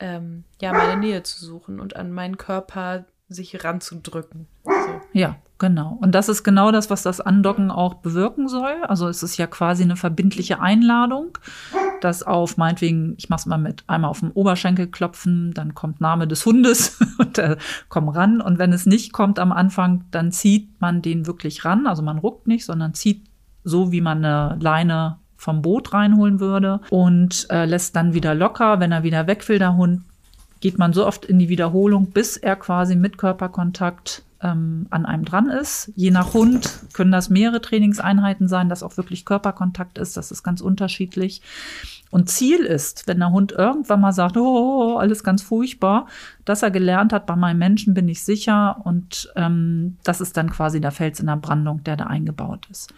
ähm, ja, meine Nähe zu suchen und an meinen Körper sich ranzudrücken. So. Ja, genau. Und das ist genau das, was das Andocken auch bewirken soll. Also es ist ja quasi eine verbindliche Einladung, dass auf, meinetwegen, ich mach's mal mit einmal auf dem Oberschenkel klopfen, dann kommt Name des Hundes und äh, komm ran. Und wenn es nicht kommt am Anfang, dann zieht man den wirklich ran. Also man ruckt nicht, sondern zieht so, wie man eine Leine vom Boot reinholen würde und äh, lässt dann wieder locker. Wenn er wieder weg will, der Hund, geht man so oft in die Wiederholung, bis er quasi mit Körperkontakt ähm, an einem dran ist. Je nach Hund können das mehrere Trainingseinheiten sein, dass auch wirklich Körperkontakt ist. Das ist ganz unterschiedlich. Und Ziel ist, wenn der Hund irgendwann mal sagt, oh, alles ganz furchtbar, dass er gelernt hat, bei meinem Menschen bin ich sicher und ähm, das ist dann quasi der Fels in der Brandung, der da eingebaut ist.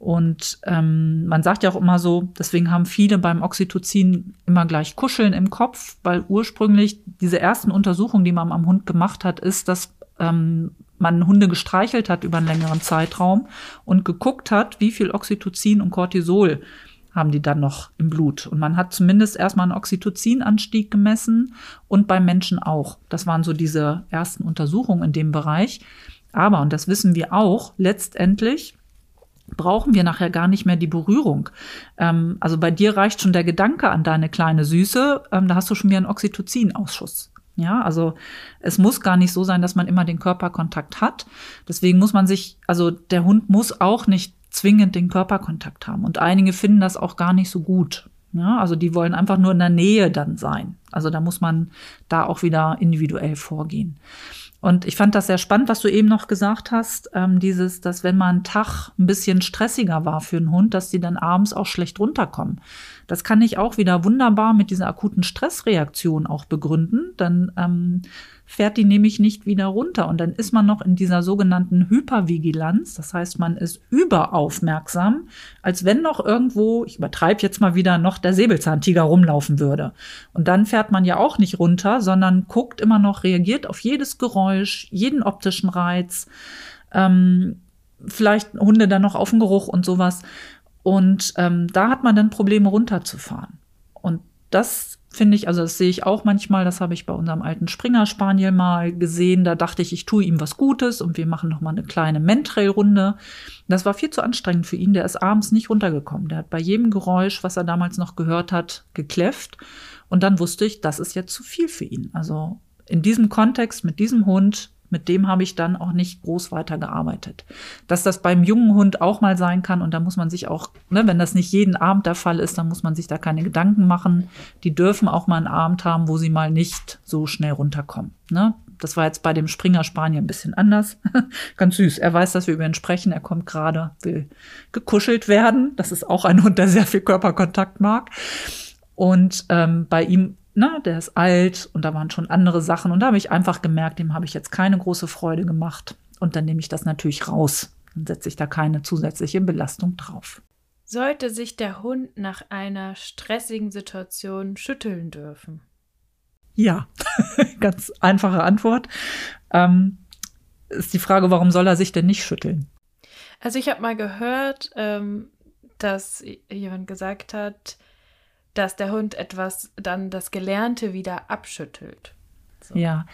Und ähm, man sagt ja auch immer so, deswegen haben viele beim Oxytocin immer gleich Kuscheln im Kopf, weil ursprünglich diese ersten Untersuchungen, die man am Hund gemacht hat, ist, dass ähm, man Hunde gestreichelt hat über einen längeren Zeitraum und geguckt hat, wie viel Oxytocin und Cortisol haben die dann noch im Blut. Und man hat zumindest erstmal einen Oxytocinanstieg gemessen und beim Menschen auch. Das waren so diese ersten Untersuchungen in dem Bereich. Aber, und das wissen wir auch, letztendlich brauchen wir nachher gar nicht mehr die Berührung. Ähm, also bei dir reicht schon der Gedanke an deine kleine Süße, ähm, da hast du schon wieder einen Oxytocin-Ausschuss. Ja, also es muss gar nicht so sein, dass man immer den Körperkontakt hat. Deswegen muss man sich, also der Hund muss auch nicht zwingend den Körperkontakt haben. Und einige finden das auch gar nicht so gut. Ja, also die wollen einfach nur in der Nähe dann sein. Also da muss man da auch wieder individuell vorgehen. Und ich fand das sehr spannend, was du eben noch gesagt hast, ähm, dieses, dass wenn mal ein Tag ein bisschen stressiger war für einen Hund, dass die dann abends auch schlecht runterkommen. Das kann ich auch wieder wunderbar mit dieser akuten Stressreaktion auch begründen. Dann ähm, fährt die nämlich nicht wieder runter und dann ist man noch in dieser sogenannten Hypervigilanz. Das heißt, man ist überaufmerksam, als wenn noch irgendwo, ich übertreibe jetzt mal wieder, noch der Säbelzahntiger rumlaufen würde. Und dann fährt man ja auch nicht runter, sondern guckt immer noch, reagiert auf jedes Geräusch, jeden optischen Reiz. Ähm, vielleicht Hunde dann noch auf den Geruch und sowas. Und ähm, da hat man dann Probleme runterzufahren. Und das finde ich, also das sehe ich auch manchmal, das habe ich bei unserem alten Springer Spaniel mal gesehen. Da dachte ich, ich tue ihm was Gutes und wir machen noch mal eine kleine Mentrail-Runde. Das war viel zu anstrengend für ihn. Der ist abends nicht runtergekommen. Der hat bei jedem Geräusch, was er damals noch gehört hat, gekläfft. Und dann wusste ich, das ist jetzt zu viel für ihn. Also in diesem Kontext mit diesem Hund mit dem habe ich dann auch nicht groß weitergearbeitet. Dass das beim jungen Hund auch mal sein kann und da muss man sich auch, ne, wenn das nicht jeden Abend der Fall ist, dann muss man sich da keine Gedanken machen. Die dürfen auch mal einen Abend haben, wo sie mal nicht so schnell runterkommen. Ne? Das war jetzt bei dem Springer Spanier ein bisschen anders. Ganz süß. Er weiß, dass wir über ihn sprechen. Er kommt gerade, will gekuschelt werden. Das ist auch ein Hund, der sehr viel Körperkontakt mag. Und ähm, bei ihm ne, der ist alt und da waren schon andere Sachen. Und da habe ich einfach gemerkt, dem habe ich jetzt keine große Freude gemacht. Und dann nehme ich das natürlich raus. Dann setze ich da keine zusätzliche Belastung drauf. Sollte sich der Hund nach einer stressigen Situation schütteln dürfen? Ja, ganz einfache Antwort. Ähm, ist die Frage, warum soll er sich denn nicht schütteln? Also ich habe mal gehört, ähm, dass jemand gesagt hat, dass der Hund etwas dann das Gelernte wieder abschüttelt. So. Ja.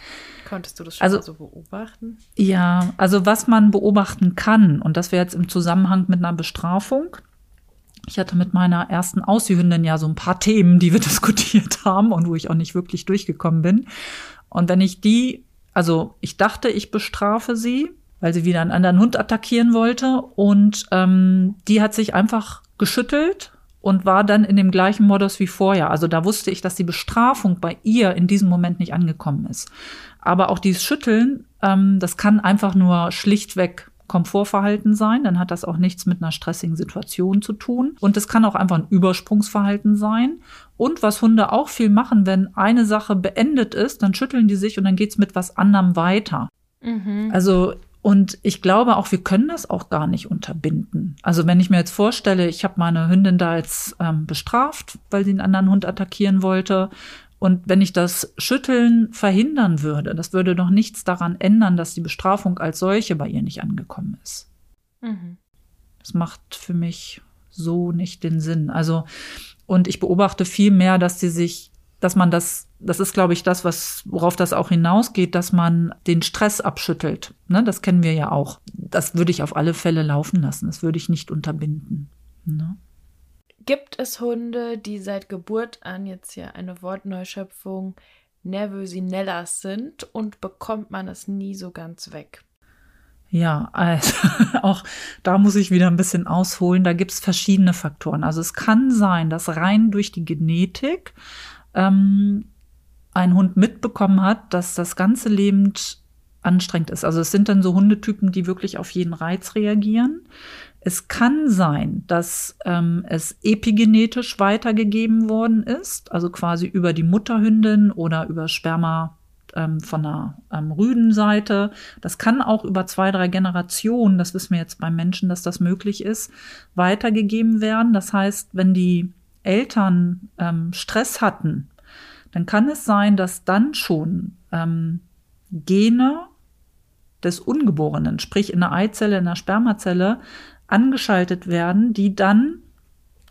Konntest du das schon also, so beobachten? Ja, also was man beobachten kann, und das wäre jetzt im Zusammenhang mit einer Bestrafung. Ich hatte mit meiner ersten Aussiehhündin ja so ein paar Themen, die wir diskutiert haben und wo ich auch nicht wirklich durchgekommen bin. Und wenn ich die, also ich dachte, ich bestrafe sie, weil sie wieder einen anderen Hund attackieren wollte. Und ähm, die hat sich einfach geschüttelt und war dann in dem gleichen Modus wie vorher. Also da wusste ich, dass die Bestrafung bei ihr in diesem Moment nicht angekommen ist. Aber auch dieses Schütteln, ähm, das kann einfach nur schlichtweg Komfortverhalten sein, dann hat das auch nichts mit einer stressigen Situation zu tun. Und es kann auch einfach ein Übersprungsverhalten sein. Und was Hunde auch viel machen, wenn eine Sache beendet ist, dann schütteln die sich und dann geht's mit was anderem weiter. Mhm. Also und ich glaube auch, wir können das auch gar nicht unterbinden. Also wenn ich mir jetzt vorstelle, ich habe meine Hündin da jetzt ähm, bestraft, weil sie einen anderen Hund attackieren wollte. Und wenn ich das Schütteln verhindern würde, das würde doch nichts daran ändern, dass die Bestrafung als solche bei ihr nicht angekommen ist. Mhm. Das macht für mich so nicht den Sinn. Also, und ich beobachte viel mehr, dass sie sich dass man das, das ist, glaube ich, das, was, worauf das auch hinausgeht, dass man den Stress abschüttelt. Ne, das kennen wir ja auch. Das würde ich auf alle Fälle laufen lassen. Das würde ich nicht unterbinden. Ne? Gibt es Hunde, die seit Geburt an jetzt hier eine Wortneuschöpfung Nervösinellas sind und bekommt man es nie so ganz weg? Ja, also auch da muss ich wieder ein bisschen ausholen. Da gibt es verschiedene Faktoren. Also es kann sein, dass rein durch die Genetik ähm, ein Hund mitbekommen hat, dass das ganze Leben anstrengend ist. Also es sind dann so Hundetypen, die wirklich auf jeden Reiz reagieren. Es kann sein, dass ähm, es epigenetisch weitergegeben worden ist, also quasi über die Mutterhündin oder über Sperma ähm, von der ähm, Rüdenseite. Das kann auch über zwei, drei Generationen, das wissen wir jetzt beim Menschen, dass das möglich ist, weitergegeben werden. Das heißt, wenn die Eltern ähm, Stress hatten, dann kann es sein, dass dann schon ähm, Gene des Ungeborenen, sprich in der Eizelle, in der Spermazelle, angeschaltet werden, die dann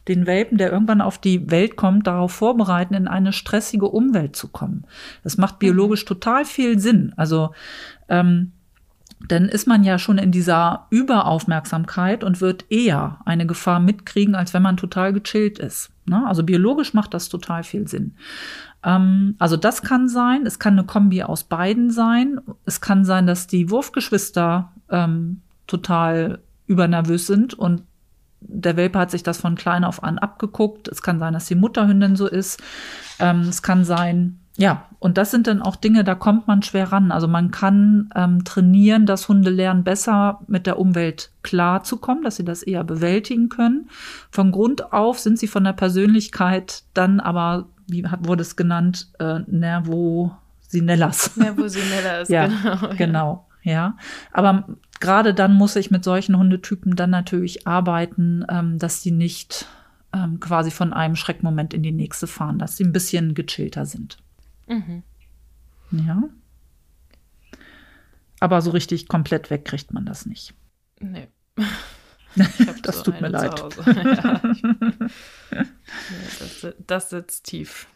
den Welpen, der irgendwann auf die Welt kommt, darauf vorbereiten, in eine stressige Umwelt zu kommen. Das macht biologisch total viel Sinn. Also ähm, dann ist man ja schon in dieser Überaufmerksamkeit und wird eher eine Gefahr mitkriegen, als wenn man total gechillt ist. Ne? Also biologisch macht das total viel Sinn. Ähm, also das kann sein. Es kann eine Kombi aus beiden sein. Es kann sein, dass die Wurfgeschwister ähm, total übernervös sind und der Welpe hat sich das von klein auf an abgeguckt. Es kann sein, dass die Mutterhündin so ist. Ähm, es kann sein, ja, und das sind dann auch Dinge, da kommt man schwer ran. Also man kann ähm, trainieren, dass Hunde lernen, besser mit der Umwelt klarzukommen, dass sie das eher bewältigen können. Von Grund auf sind sie von der Persönlichkeit dann aber, wie hat, wurde es genannt, äh, Nervosinellas. Nervosinellas, ja, genau. Genau, ja. Aber gerade dann muss ich mit solchen Hundetypen dann natürlich arbeiten, ähm, dass sie nicht ähm, quasi von einem Schreckmoment in die nächste fahren, dass sie ein bisschen gechillter sind. Mhm. Ja. Aber so richtig komplett weg kriegt man das nicht. Nee. das so tut mir leid. Ja, ja, das, das, sitzt tief.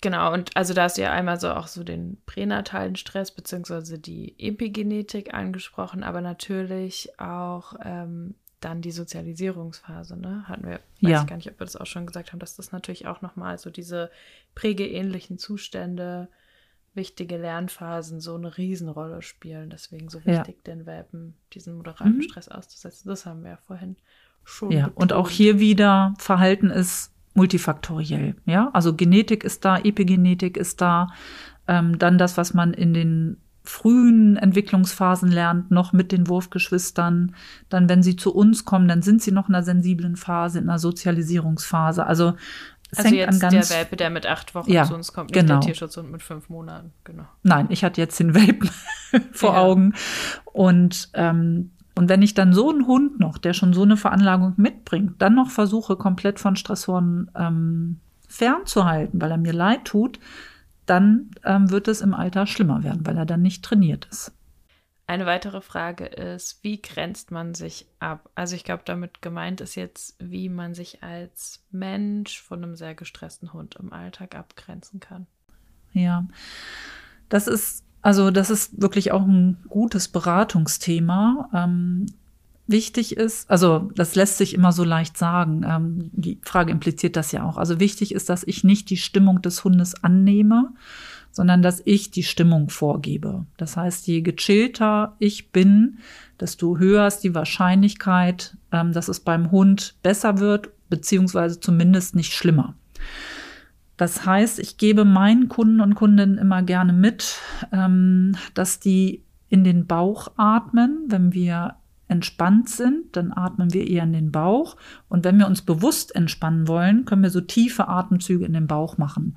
Genau, und also da hast du ja einmal so auch so den pränatalen Stress beziehungsweise die Epigenetik angesprochen, aber natürlich auch ähm, dann die Sozialisierungsphase, ne? Hatten wir, weiß ja. ich gar nicht, ob wir das auch schon gesagt haben, dass das natürlich auch nochmal so diese prägeähnlichen Zustände wichtige Lernphasen so eine Riesenrolle spielen. Deswegen so wichtig, Ja. den Welpen diesen moderaten Mhm. Stress auszusetzen. Das haben wir ja vorhin schon. Ja, und auch betont. hier wieder, Verhalten ist multifaktoriell. Ja, also Genetik ist da, Epigenetik ist da. Ähm, dann das, was man in den frühen Entwicklungsphasen lernt, noch mit den Wurfgeschwistern. Dann, wenn sie zu uns kommen, dann sind sie noch in einer sensiblen Phase, in einer Sozialisierungsphase. Also es Also jetzt an der ganz. Welpe, der mit acht Wochen Ja, zu uns kommt, nicht genau. der Tierschutzhund mit fünf Monaten. Genau. Nein, ich hatte jetzt den Welpen vor Ja. Augen. Und, ähm, und wenn ich dann so einen Hund noch, der schon so eine Veranlagung mitbringt, dann noch versuche, komplett von Stressoren ähm, fernzuhalten, weil er mir leid tut, dann ähm, wird es im Alter schlimmer werden, weil er dann nicht trainiert ist. Eine weitere Frage ist, wie grenzt man sich ab? Also ich glaube, damit gemeint ist jetzt, wie man sich als Mensch von einem sehr gestressten Hund im Alltag abgrenzen kann. Ja, das ist, also das ist wirklich auch ein gutes Beratungsthema. Ähm, wichtig ist, also das lässt sich immer so leicht sagen, ähm, die Frage impliziert das ja auch. Also wichtig ist, dass ich nicht die Stimmung des Hundes annehme, sondern dass ich die Stimmung vorgebe. Das heißt, je gechillter ich bin, desto höher ist die Wahrscheinlichkeit, ähm, dass es beim Hund besser wird, beziehungsweise zumindest nicht schlimmer. Das heißt, ich gebe meinen Kunden und Kundinnen immer gerne mit, ähm, dass die in den Bauch atmen. Wenn wir entspannt sind, dann atmen wir eher in den Bauch. Und wenn wir uns bewusst entspannen wollen, können wir so tiefe Atemzüge in den Bauch machen.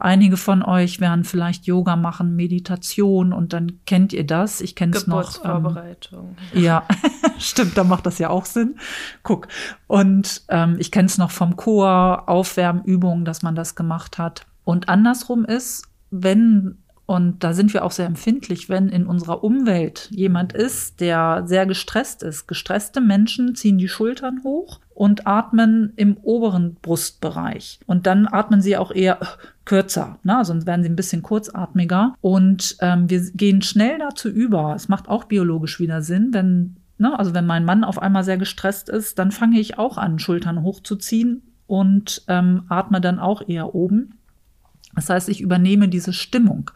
Einige von euch werden vielleicht Yoga machen, Meditation und dann kennt ihr das. Ich kenne es noch. Ähm, Geburtsvorbereitung. ja, stimmt, da macht das ja auch Sinn. Guck. Und ähm, ich kenne es noch vom Chor, Aufwärmübungen, dass man das gemacht hat. Und andersrum ist, wenn, und da sind wir auch sehr empfindlich, wenn in unserer Umwelt jemand ist, der sehr gestresst ist. Gestresste Menschen ziehen die Schultern hoch und atmen im oberen Brustbereich. Und dann atmen sie auch eher kürzer, ne? sonst werden sie ein bisschen kurzatmiger. Und ähm, wir gehen schnell dazu über. Es macht auch biologisch wieder Sinn, wenn, ne? also wenn mein Mann auf einmal sehr gestresst ist, dann fange ich auch an, Schultern hochzuziehen und ähm, atme dann auch eher oben. Das heißt, ich übernehme diese Stimmung.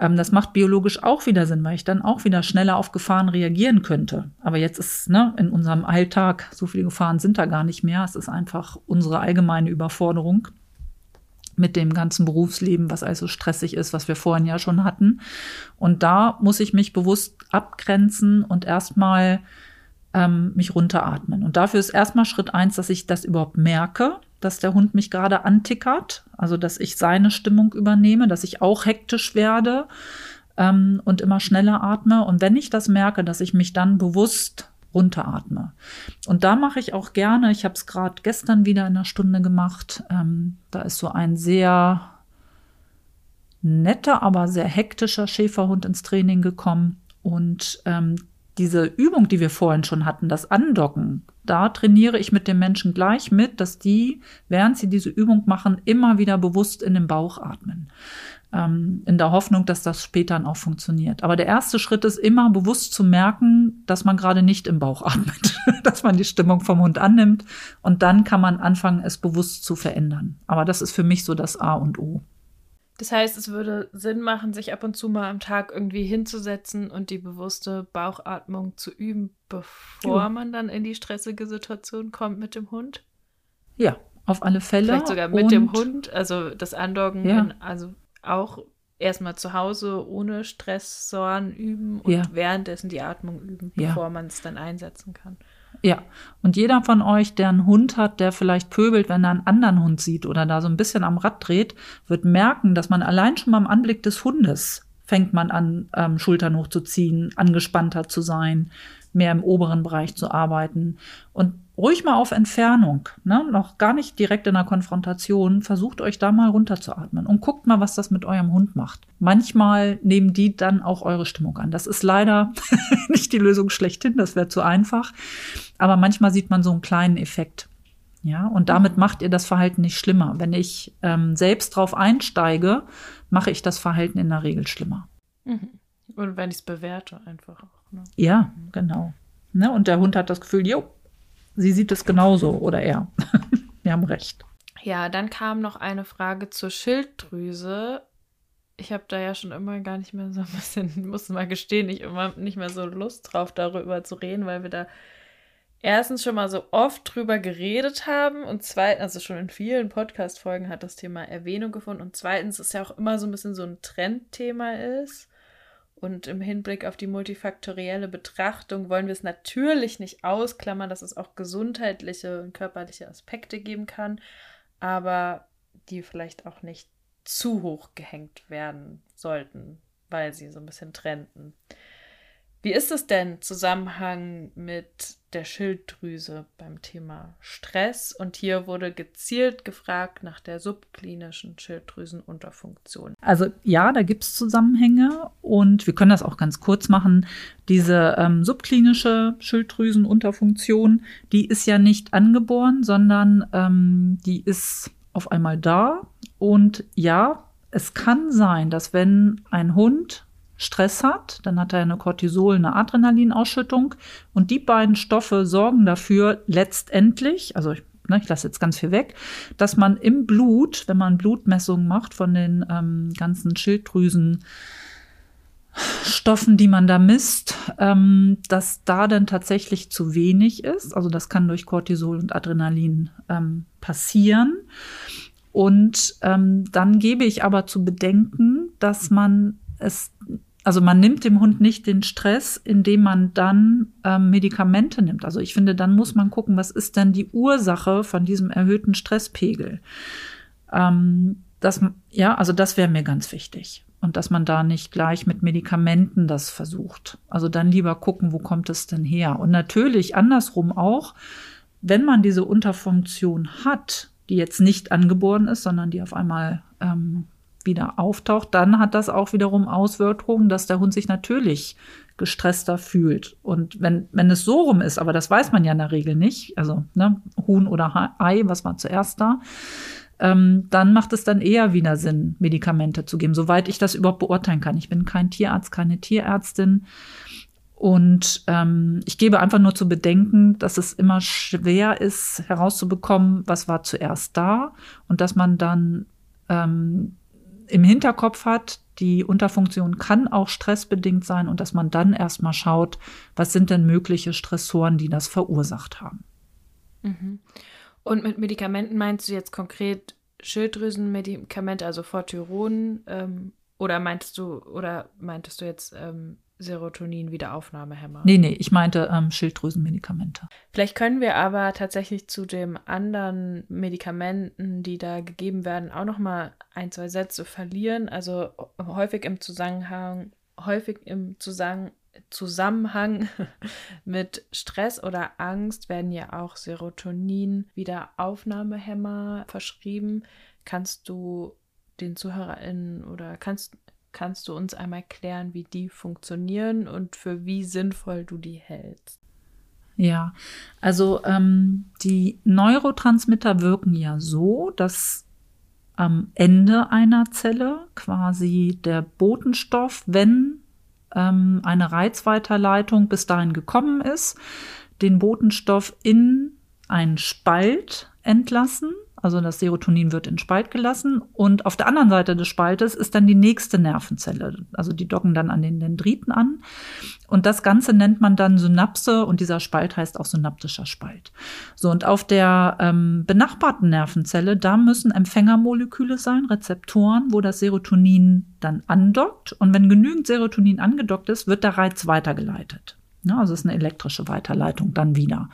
Ähm, das macht biologisch auch wieder Sinn, weil ich dann auch wieder schneller auf Gefahren reagieren könnte. Aber jetzt ist ne, in unserem Alltag, so viele Gefahren sind da gar nicht mehr. Es ist einfach unsere allgemeine Überforderung mit dem ganzen Berufsleben, was also stressig ist, was wir vorhin ja schon hatten. Und da muss ich mich bewusst abgrenzen und erstmal ähm, mich runteratmen. Und dafür ist erstmal Schritt eins, dass ich das überhaupt merke, dass der Hund mich gerade antickert, also dass ich seine Stimmung übernehme, dass ich auch hektisch werde ähm, und immer schneller atme. Und wenn ich das merke, dass ich mich dann bewusst runteratme. Und da mache ich auch gerne, ich habe es gerade gestern wieder in einer Stunde gemacht, ähm, da ist so ein sehr netter, aber sehr hektischer Schäferhund ins Training gekommen. Und ähm, diese Übung, die wir vorhin schon hatten, das Andocken, da trainiere ich mit den Menschen gleich mit, dass die, während sie diese Übung machen, immer wieder bewusst in den Bauch atmen. Ähm, in der Hoffnung, dass das später dann auch funktioniert. Aber der erste Schritt ist immer bewusst zu merken, dass man gerade nicht im Bauch atmet, dass man die Stimmung vom Hund annimmt und dann kann man anfangen, es bewusst zu verändern. Aber das ist für mich so das A und O. Das heißt, es würde Sinn machen, sich ab und zu mal am Tag irgendwie hinzusetzen und die bewusste Bauchatmung zu üben, bevor Ja. man dann in die stressige Situation kommt mit dem Hund. Ja, auf alle Fälle. Vielleicht sogar mit Und- dem Hund, also das Andocken, Ja. in, also auch erstmal zu Hause ohne Stressoren üben und Ja. währenddessen die Atmung üben, bevor man es dann einsetzen kann. Ja, und jeder von euch, der einen Hund hat, der vielleicht pöbelt, wenn er einen anderen Hund sieht oder da so ein bisschen am Rad dreht, wird merken, dass man allein schon beim Anblick des Hundes fängt man an, ähm, Schultern hochzuziehen, angespannter zu sein, mehr im oberen Bereich zu arbeiten. Und ruhig mal auf Entfernung, ne? noch gar nicht direkt in der Konfrontation, versucht euch da mal runterzuatmen und guckt mal, was das mit eurem Hund macht. Manchmal nehmen die dann auch eure Stimmung an. Das ist leider nicht die Lösung schlechthin, das wäre zu einfach. Aber manchmal sieht man so einen kleinen Effekt. Ja, und damit macht ihr das Verhalten nicht schlimmer. Wenn ich ähm, selbst drauf einsteige, mache ich das Verhalten in der Regel schlimmer. Mhm. Und wenn ich es bewerte, einfach auch. Ne? Ja, genau. Ne? Und der Hund hat das Gefühl, jo, sie sieht es genauso oder er. Wir haben recht. Ja, dann kam noch eine Frage zur Schilddrüse. ich habe da ja schon immer gar nicht mehr so ein bisschen, muss mal gestehen, ich immer nicht mehr so Lust drauf, darüber zu reden, weil wir da erstens schon mal so oft drüber geredet haben und zweitens, also schon in vielen Podcast-Folgen hat das Thema Erwähnung gefunden und zweitens ist ja auch immer so ein bisschen so ein Trendthema ist. Und im Hinblick auf die multifaktorielle Betrachtung wollen wir es natürlich nicht ausklammern, dass es auch gesundheitliche und körperliche Aspekte geben kann, aber die vielleicht auch nicht zu hoch gehängt werden sollten, weil sie so ein bisschen trenden. Wie ist es denn Zusammenhang mit der Schilddrüse beim Thema Stress? Und hier wurde gezielt gefragt nach der subklinischen Schilddrüsenunterfunktion. Also ja, da gibt es Zusammenhänge und wir können das auch ganz kurz machen. Diese ähm, subklinische Schilddrüsenunterfunktion, die ist ja nicht angeboren, sondern ähm, die ist auf einmal da. Und ja, es kann sein, dass wenn ein Hund Stress hat, dann hat er eine Cortisol, eine Adrenalinausschüttung und die beiden Stoffe sorgen dafür letztendlich, also ich, ne, ich lasse jetzt ganz viel weg, dass man im Blut, wenn man Blutmessungen macht von den ähm, ganzen Schilddrüsen, Stoffen, die man da misst, ähm, dass da dann tatsächlich zu wenig ist. Also das kann durch Cortisol und Adrenalin ähm, passieren. Und ähm, dann gebe ich aber zu bedenken, dass man es also man nimmt dem Hund nicht den Stress, indem man dann ähm, Medikamente nimmt. Also ich finde, dann muss man gucken, was ist denn die Ursache von diesem erhöhten Stresspegel. Ähm, das, ja, also das wäre mir ganz wichtig. Und dass man da nicht gleich mit Medikamenten das versucht. Also dann lieber gucken, wo kommt es denn her. Und natürlich andersrum auch, wenn man diese Unterfunktion hat, die jetzt nicht angeboren ist, sondern die auf einmal ähm, wieder auftaucht, dann hat das auch wiederum Auswirkungen, dass der Hund sich natürlich gestresster fühlt. Und wenn, wenn es so rum ist, aber das weiß man ja in der Regel nicht, also ne, Huhn oder Ei, was war zuerst da, ähm, dann macht es dann eher wieder Sinn, Medikamente zu geben, soweit ich das überhaupt beurteilen kann. Ich bin kein Tierarzt, keine Tierärztin. Und ähm, ich gebe einfach nur zu bedenken, dass es immer schwer ist, herauszubekommen, was war zuerst da und dass man dann ähm, im Hinterkopf hat, die Unterfunktion kann auch stressbedingt sein und dass man dann erstmal schaut, was sind denn mögliche Stressoren, die das verursacht haben. Mhm. Und mit Medikamenten meinst du jetzt konkret Schilddrüsenmedikamente, also Fortyron, ähm, oder meintest du, oder meintest du jetzt ähm, Serotonin-Wiederaufnahmehämmer. Nee, nee, ich meinte ähm, Schilddrüsenmedikamente. Vielleicht können wir aber tatsächlich zu den anderen Medikamenten, die da gegeben werden, auch noch mal ein, zwei Sätze verlieren. Also häufig im Zusammenhang, häufig im Zusammenhang Zusammenhang mit Stress oder Angst werden ja auch Serotonin-Wiederaufnahmehämmer verschrieben. Kannst du den ZuhörerInnen oder kannst Kannst du uns einmal klären, wie die funktionieren und für wie sinnvoll du die hältst? Ja, also ähm, die Neurotransmitter wirken ja so, dass am Ende einer Zelle quasi der Botenstoff, wenn ähm, eine Reizweiterleitung bis dahin gekommen ist, den Botenstoff in einen Spalt entlassen also das Serotonin wird in Spalt gelassen und auf der anderen Seite des Spaltes ist dann die nächste Nervenzelle. Also die docken dann an den Dendriten an. Und das Ganze nennt man dann Synapse und dieser Spalt heißt auch synaptischer Spalt. So, und auf der ähm, benachbarten Nervenzelle, da müssen Empfängermoleküle sein, Rezeptoren, wo das Serotonin dann andockt. Und wenn genügend Serotonin angedockt ist, wird der Reiz weitergeleitet. Ja, also es ist eine elektrische Weiterleitung dann wieder.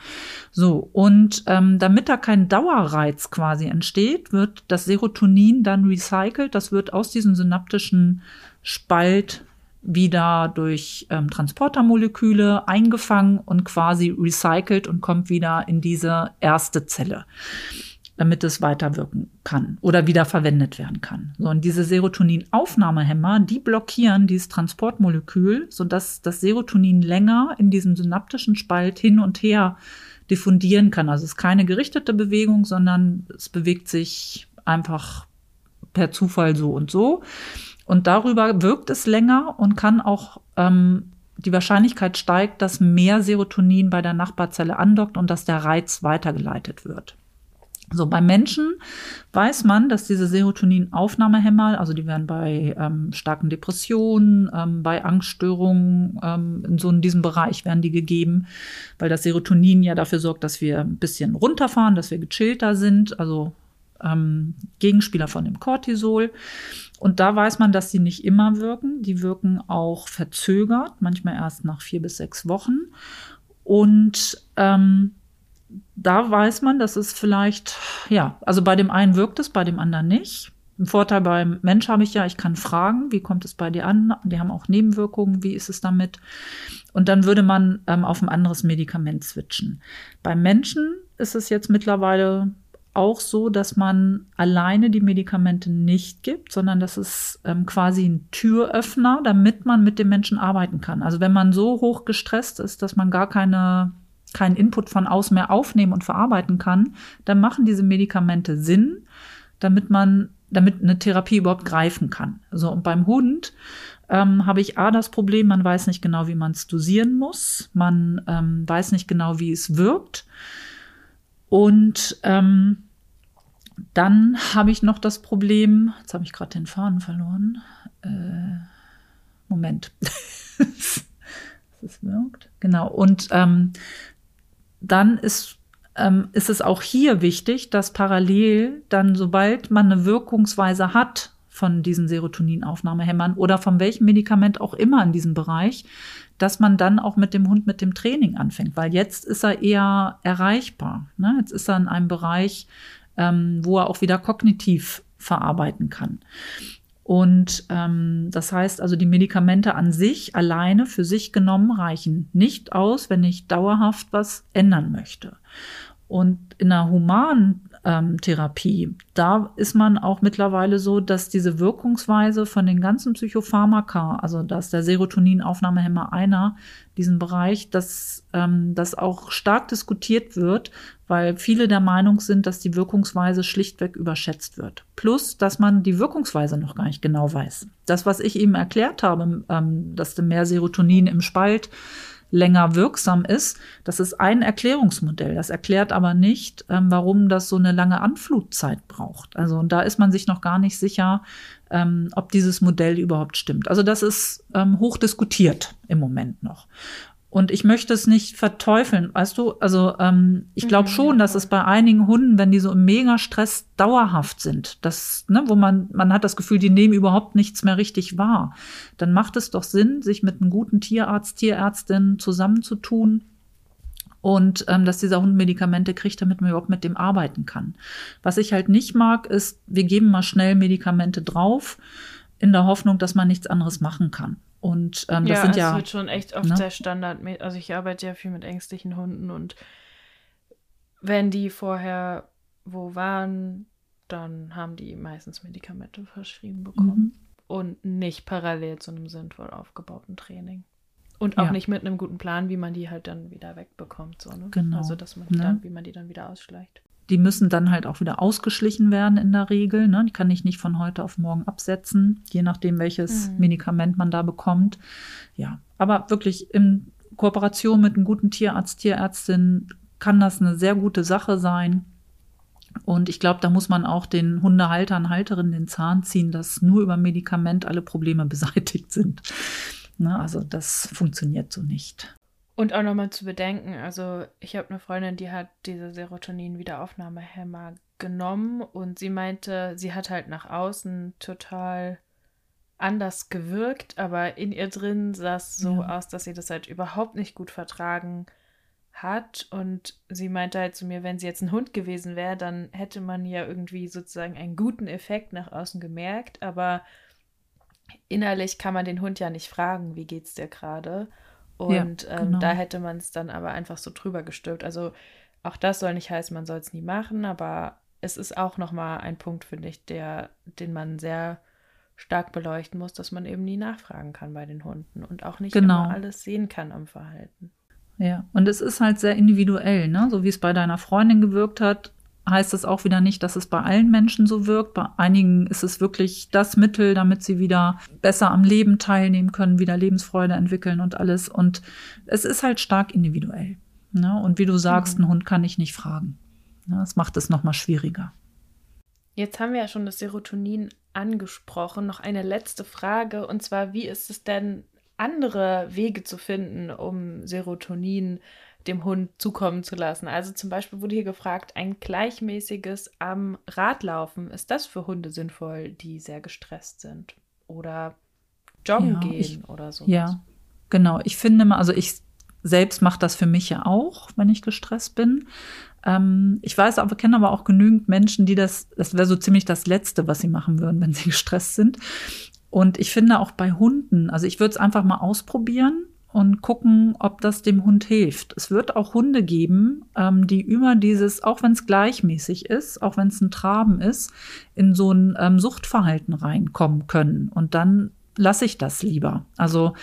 So, und ähm, damit da kein Dauerreiz quasi entsteht, wird das Serotonin dann recycelt. Das wird aus diesem synaptischen Spalt wieder durch ähm, Transportermoleküle eingefangen und quasi recycelt und kommt wieder in diese erste Zelle damit es weiterwirken kann oder wieder verwendet werden kann. So, und diese Serotoninaufnahmehämmer, die blockieren dieses Transportmolekül, sodass das Serotonin länger in diesem synaptischen Spalt hin und her diffundieren kann. Also es ist keine gerichtete Bewegung, sondern es bewegt sich einfach per Zufall so und so. Und darüber wirkt es länger und kann auch ähm, die Wahrscheinlichkeit steigt, dass mehr Serotonin bei der Nachbarzelle andockt und dass der Reiz weitergeleitet wird. So, bei Menschen weiß man, dass diese Serotoninaufnahmehämmer, also die werden bei ähm, starken Depressionen, ähm, bei Angststörungen, ähm, in so in diesem Bereich werden die gegeben, weil das Serotonin ja dafür sorgt, dass wir ein bisschen runterfahren, dass wir gechillter sind, also ähm, Gegenspieler von dem Cortisol. Und da weiß man, dass sie nicht immer wirken. Die wirken auch verzögert, manchmal erst nach vier bis sechs Wochen. Und ähm, da weiß man, dass es vielleicht, ja, also bei dem einen wirkt es, bei dem anderen nicht. Ein Vorteil beim Mensch habe ich ja, ich kann fragen, wie kommt es bei dir an? Die haben auch Nebenwirkungen, wie ist es damit? Und dann würde man ähm, auf ein anderes Medikament switchen. Beim Menschen ist es jetzt mittlerweile auch so, dass man alleine die Medikamente nicht gibt, sondern das ist ähm, quasi ein Türöffner, damit man mit dem Menschen arbeiten kann. Also wenn man so hoch gestresst ist, dass man gar keine keinen Input von außen mehr aufnehmen und verarbeiten kann, dann machen diese Medikamente Sinn, damit man, damit eine Therapie überhaupt greifen kann. So, und beim Hund ähm, habe ich A das Problem, man weiß nicht genau, wie man es dosieren muss, man ähm, weiß nicht genau, wie es wirkt. Und ähm, dann habe ich noch das Problem, jetzt habe ich gerade den Faden verloren. Äh, Moment. es wirkt. Genau. Und ähm, dann ist, ähm, ist es auch hier wichtig, dass parallel dann, sobald man eine Wirkungsweise hat von diesen Serotoninaufnahmehämmern oder von welchem Medikament auch immer in diesem Bereich, dass man dann auch mit dem Hund mit dem Training anfängt, weil jetzt ist er eher erreichbar. Ne? Jetzt ist er in einem Bereich, ähm, wo er auch wieder kognitiv verarbeiten kann. Und ähm, das heißt also, die Medikamente an sich alleine für sich genommen reichen nicht aus, wenn ich dauerhaft was ändern möchte. Und in der humanen ähm, Therapie. Da ist man auch mittlerweile so, dass diese Wirkungsweise von den ganzen Psychopharmaka, also dass der Serotoninaufnahmehemmer einer, diesen Bereich, dass ähm, das auch stark diskutiert wird, weil viele der Meinung sind, dass die Wirkungsweise schlichtweg überschätzt wird. Plus, dass man die Wirkungsweise noch gar nicht genau weiß. Das, was ich eben erklärt habe, ähm, dass mehr Serotonin im Spalt länger wirksam ist. Das ist ein Erklärungsmodell. Das erklärt aber nicht, ähm, warum das so eine lange Anflutzeit braucht. Also da ist man sich noch gar nicht sicher, ähm, ob dieses Modell überhaupt stimmt. Also das ist hoch diskutiert im Moment noch. Und ich möchte es nicht verteufeln, weißt du? Also ähm, ich glaube mhm, schon, dass es bei einigen Hunden, wenn die so im Megastress dauerhaft sind, das, ne, wo man man hat das Gefühl, die nehmen überhaupt nichts mehr richtig wahr, dann macht es doch Sinn, sich mit einem guten Tierarzt, Tierärztin zusammenzutun und ähm, dass dieser Hund Medikamente kriegt, damit man überhaupt mit dem arbeiten kann. Was ich halt nicht mag, ist, wir geben mal schnell Medikamente drauf in der Hoffnung, dass man nichts anderes machen kann. Und ähm, das ja, sind ja. Es wird schon echt oft ne? sehr Standard. Also ich arbeite ja viel mit ängstlichen Hunden und wenn die vorher wo waren, dann haben die meistens Medikamente verschrieben bekommen. Mhm. Und nicht parallel zu einem sinnvoll aufgebauten Training. Und auch ja. nicht mit einem guten Plan, wie man die halt dann wieder wegbekommt. So, ne? Genau. Also dass man ne? dann, wie man die dann wieder ausschleicht. Die müssen dann halt auch wieder ausgeschlichen werden in der Regel. Ne? Die kann ich nicht von heute auf morgen absetzen, je nachdem, welches mhm. Medikament man da bekommt. Ja, aber wirklich in Kooperation mit einem guten Tierarzt, Tierärztin kann das eine sehr gute Sache sein. Und ich glaube, da muss man auch den Hundehaltern, Halterinnen den Zahn ziehen, dass nur über Medikament alle Probleme beseitigt sind. Ne? Also das funktioniert so nicht. Und auch nochmal zu bedenken, also ich habe eine Freundin, die hat diese Serotonin-Wiederaufnahmehämmer genommen und sie meinte, sie hat halt nach außen total anders gewirkt, aber in ihr drin sah es so ja. aus, dass sie das halt überhaupt nicht gut vertragen hat. Und sie meinte halt zu mir, wenn sie jetzt ein Hund gewesen wäre, dann hätte man ja irgendwie sozusagen einen guten Effekt nach außen gemerkt, aber innerlich kann man den Hund ja nicht fragen, wie geht's dir gerade? Und ja, ähm, genau. ähm, da hätte man es dann aber einfach so drüber gestülpt. Also auch das soll nicht heißen, man soll es nie machen, aber es ist auch nochmal ein Punkt, finde ich, der, den man sehr stark beleuchten muss, dass man eben nie nachfragen kann bei den Hunden und auch nicht genau. immer alles sehen kann am Verhalten. Ja, und es ist halt sehr individuell, ne? So wie es bei deiner Freundin gewirkt hat, heißt das auch wieder nicht, dass es bei allen Menschen so wirkt. Bei einigen ist es wirklich das Mittel, damit sie wieder besser am Leben teilnehmen können, wieder Lebensfreude entwickeln und alles. Und es ist halt stark individuell. Ne? Und wie du sagst, mhm. einen Hund kann ich nicht fragen. Das macht es nochmal schwieriger. Jetzt haben wir ja schon das Serotonin angesprochen. Noch eine letzte Frage und zwar, wie ist es denn, andere Wege zu finden, um Serotonin dem Hund zukommen zu lassen? Also zum Beispiel wurde hier gefragt, ein gleichmäßiges am Radlaufen, ist das für Hunde sinnvoll, die sehr gestresst sind? Oder joggen ja, gehen ich, oder so? Ja, genau. Ich finde mal, also ich selbst mache das für mich ja auch, wenn ich gestresst bin. Ähm, ich weiß aber, kenne aber auch genügend Menschen, die das, das wäre so ziemlich das Letzte, was sie machen würden, wenn sie gestresst sind. Und ich finde auch bei Hunden, also ich würde es einfach mal ausprobieren und gucken, ob das dem Hund hilft. Es wird auch Hunde geben, ähm, die über dieses, auch wenn es gleichmäßig ist, auch wenn es ein Traben ist, in so ein ähm, Suchtverhalten reinkommen können. Und dann lasse ich das lieber. Also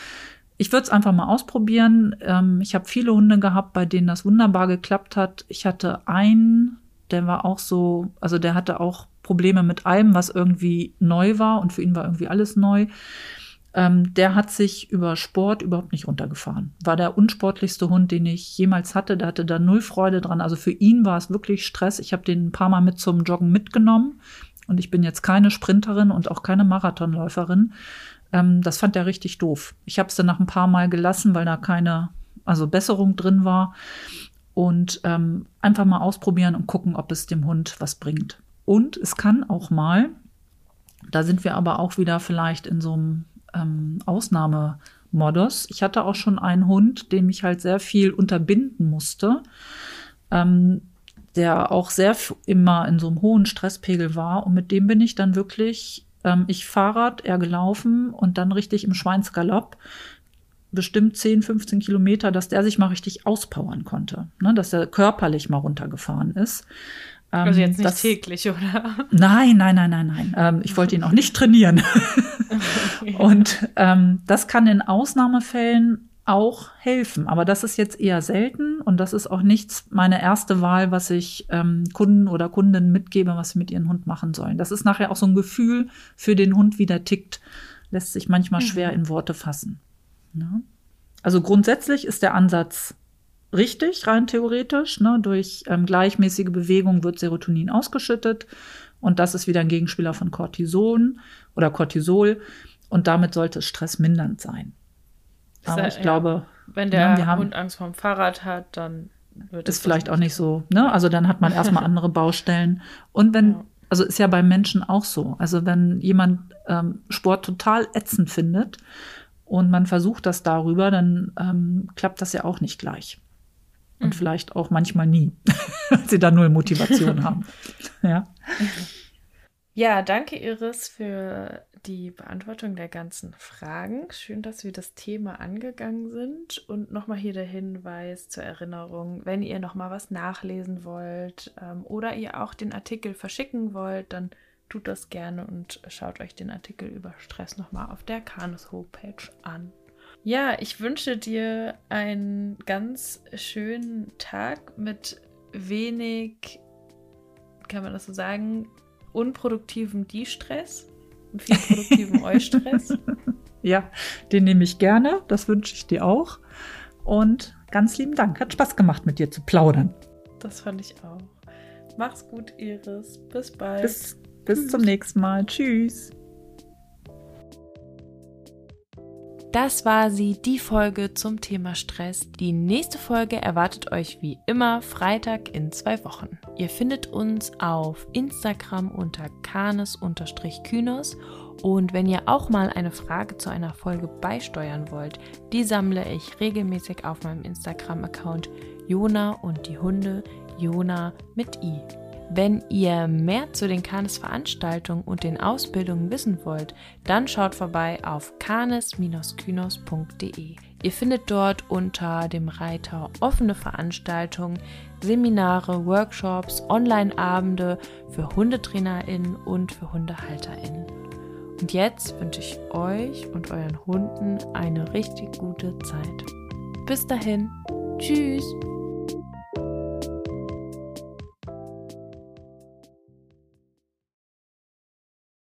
ich würde es einfach mal ausprobieren. Ähm, ich habe viele Hunde gehabt, bei denen das wunderbar geklappt hat. Ich hatte einen, der war auch so, also der hatte auch Probleme mit allem, was irgendwie neu war und für ihn war irgendwie alles neu. Ähm, der hat sich über Sport überhaupt nicht runtergefahren. War der unsportlichste Hund, den ich jemals hatte. Der hatte da null Freude dran. Also für ihn war es wirklich Stress. Ich habe den ein paar Mal mit zum Joggen mitgenommen. Und ich bin jetzt keine Sprinterin und auch keine Marathonläuferin. Ähm, das fand er richtig doof. Ich habe es dann nach ein paar Mal gelassen, weil da keine also Besserung drin war. Und ähm, einfach mal ausprobieren und gucken, ob es dem Hund was bringt. Und es kann auch mal, da sind wir aber auch wieder vielleicht in so einem ähm, Ausnahmemodus. Ich hatte auch schon einen Hund, dem ich halt sehr viel unterbinden musste, ähm, der auch sehr immer in so einem hohen Stresspegel war. Und mit dem bin ich dann wirklich ähm, ich Fahrrad, er gelaufen und dann richtig im Schweinsgalopp bestimmt 10, 15 Kilometer, dass der sich mal richtig auspowern konnte, ne? dass er körperlich mal runtergefahren ist. Ähm, also jetzt nicht das, täglich, oder? Nein, nein, nein, nein, nein. Ähm, ich wollte ihn auch nicht trainieren. Und ähm, das kann in Ausnahmefällen auch helfen. Aber das ist jetzt eher selten und das ist auch nichts meine erste Wahl, was ich ähm, Kunden oder Kundinnen mitgebe, was sie mit ihrem Hund machen sollen. Das ist nachher auch so ein Gefühl für den Hund, wie der tickt. Lässt sich manchmal mhm. schwer in Worte fassen. Ne? Also grundsätzlich ist der Ansatz richtig, rein theoretisch. Ne? Durch ähm, gleichmäßige Bewegung wird Serotonin ausgeschüttet und das ist wieder ein Gegenspieler von Cortison oder Cortisol und damit sollte es stressmindernd sein. Aber ja, ich glaube, wenn der ja, Hund Angst vorm Fahrrad hat, dann wird es vielleicht auch nicht so. Ne? Also dann hat man erstmal andere Baustellen. Und wenn, ja. also ist ja beim Menschen auch so. Also wenn jemand ähm, Sport total ätzend findet und man versucht das darüber, dann ähm, klappt das ja auch nicht gleich. Und mhm. vielleicht auch manchmal nie, weil sie da null Motivation haben. Ja. Ja, danke Iris für die Beantwortung der ganzen Fragen. Schön, dass wir das Thema angegangen sind. Und nochmal hier der Hinweis zur Erinnerung, wenn ihr nochmal was nachlesen wollt ähm, oder ihr auch den Artikel verschicken wollt, dann tut das gerne und schaut euch den Artikel über Stress nochmal auf der Kanus Homepage an. Ja, ich wünsche dir einen ganz schönen Tag mit wenig, kann man das so sagen, unproduktivem De-Stress und viel produktiven Eustress. Ja, den nehme ich gerne. Das wünsche ich dir auch. Und ganz lieben Dank. Hat Spaß gemacht, mit dir zu plaudern. Das fand ich auch. Mach's gut, Iris. Bis bald. Bis, bis zum nächsten Mal. Tschüss. Das war sie, die Folge zum Thema Stress. Die nächste Folge erwartet euch wie immer Freitag in zwei Wochen. Ihr findet uns auf Instagram unter kanes-kynos und wenn ihr auch mal eine Frage zu einer Folge beisteuern wollt, die sammle ich regelmäßig auf meinem Instagram-Account Jona und die Hunde Jona mit I. Wenn ihr mehr zu den Kanes-Veranstaltungen und den Ausbildungen wissen wollt, dann schaut vorbei auf kanes-kynos.de. Ihr findet dort unter dem Reiter offene Veranstaltungen, Seminare, Workshops, Online-Abende für HundetrainerInnen und für HundehalterInnen. Und jetzt wünsche ich euch und euren Hunden eine richtig gute Zeit. Bis dahin, tschüss!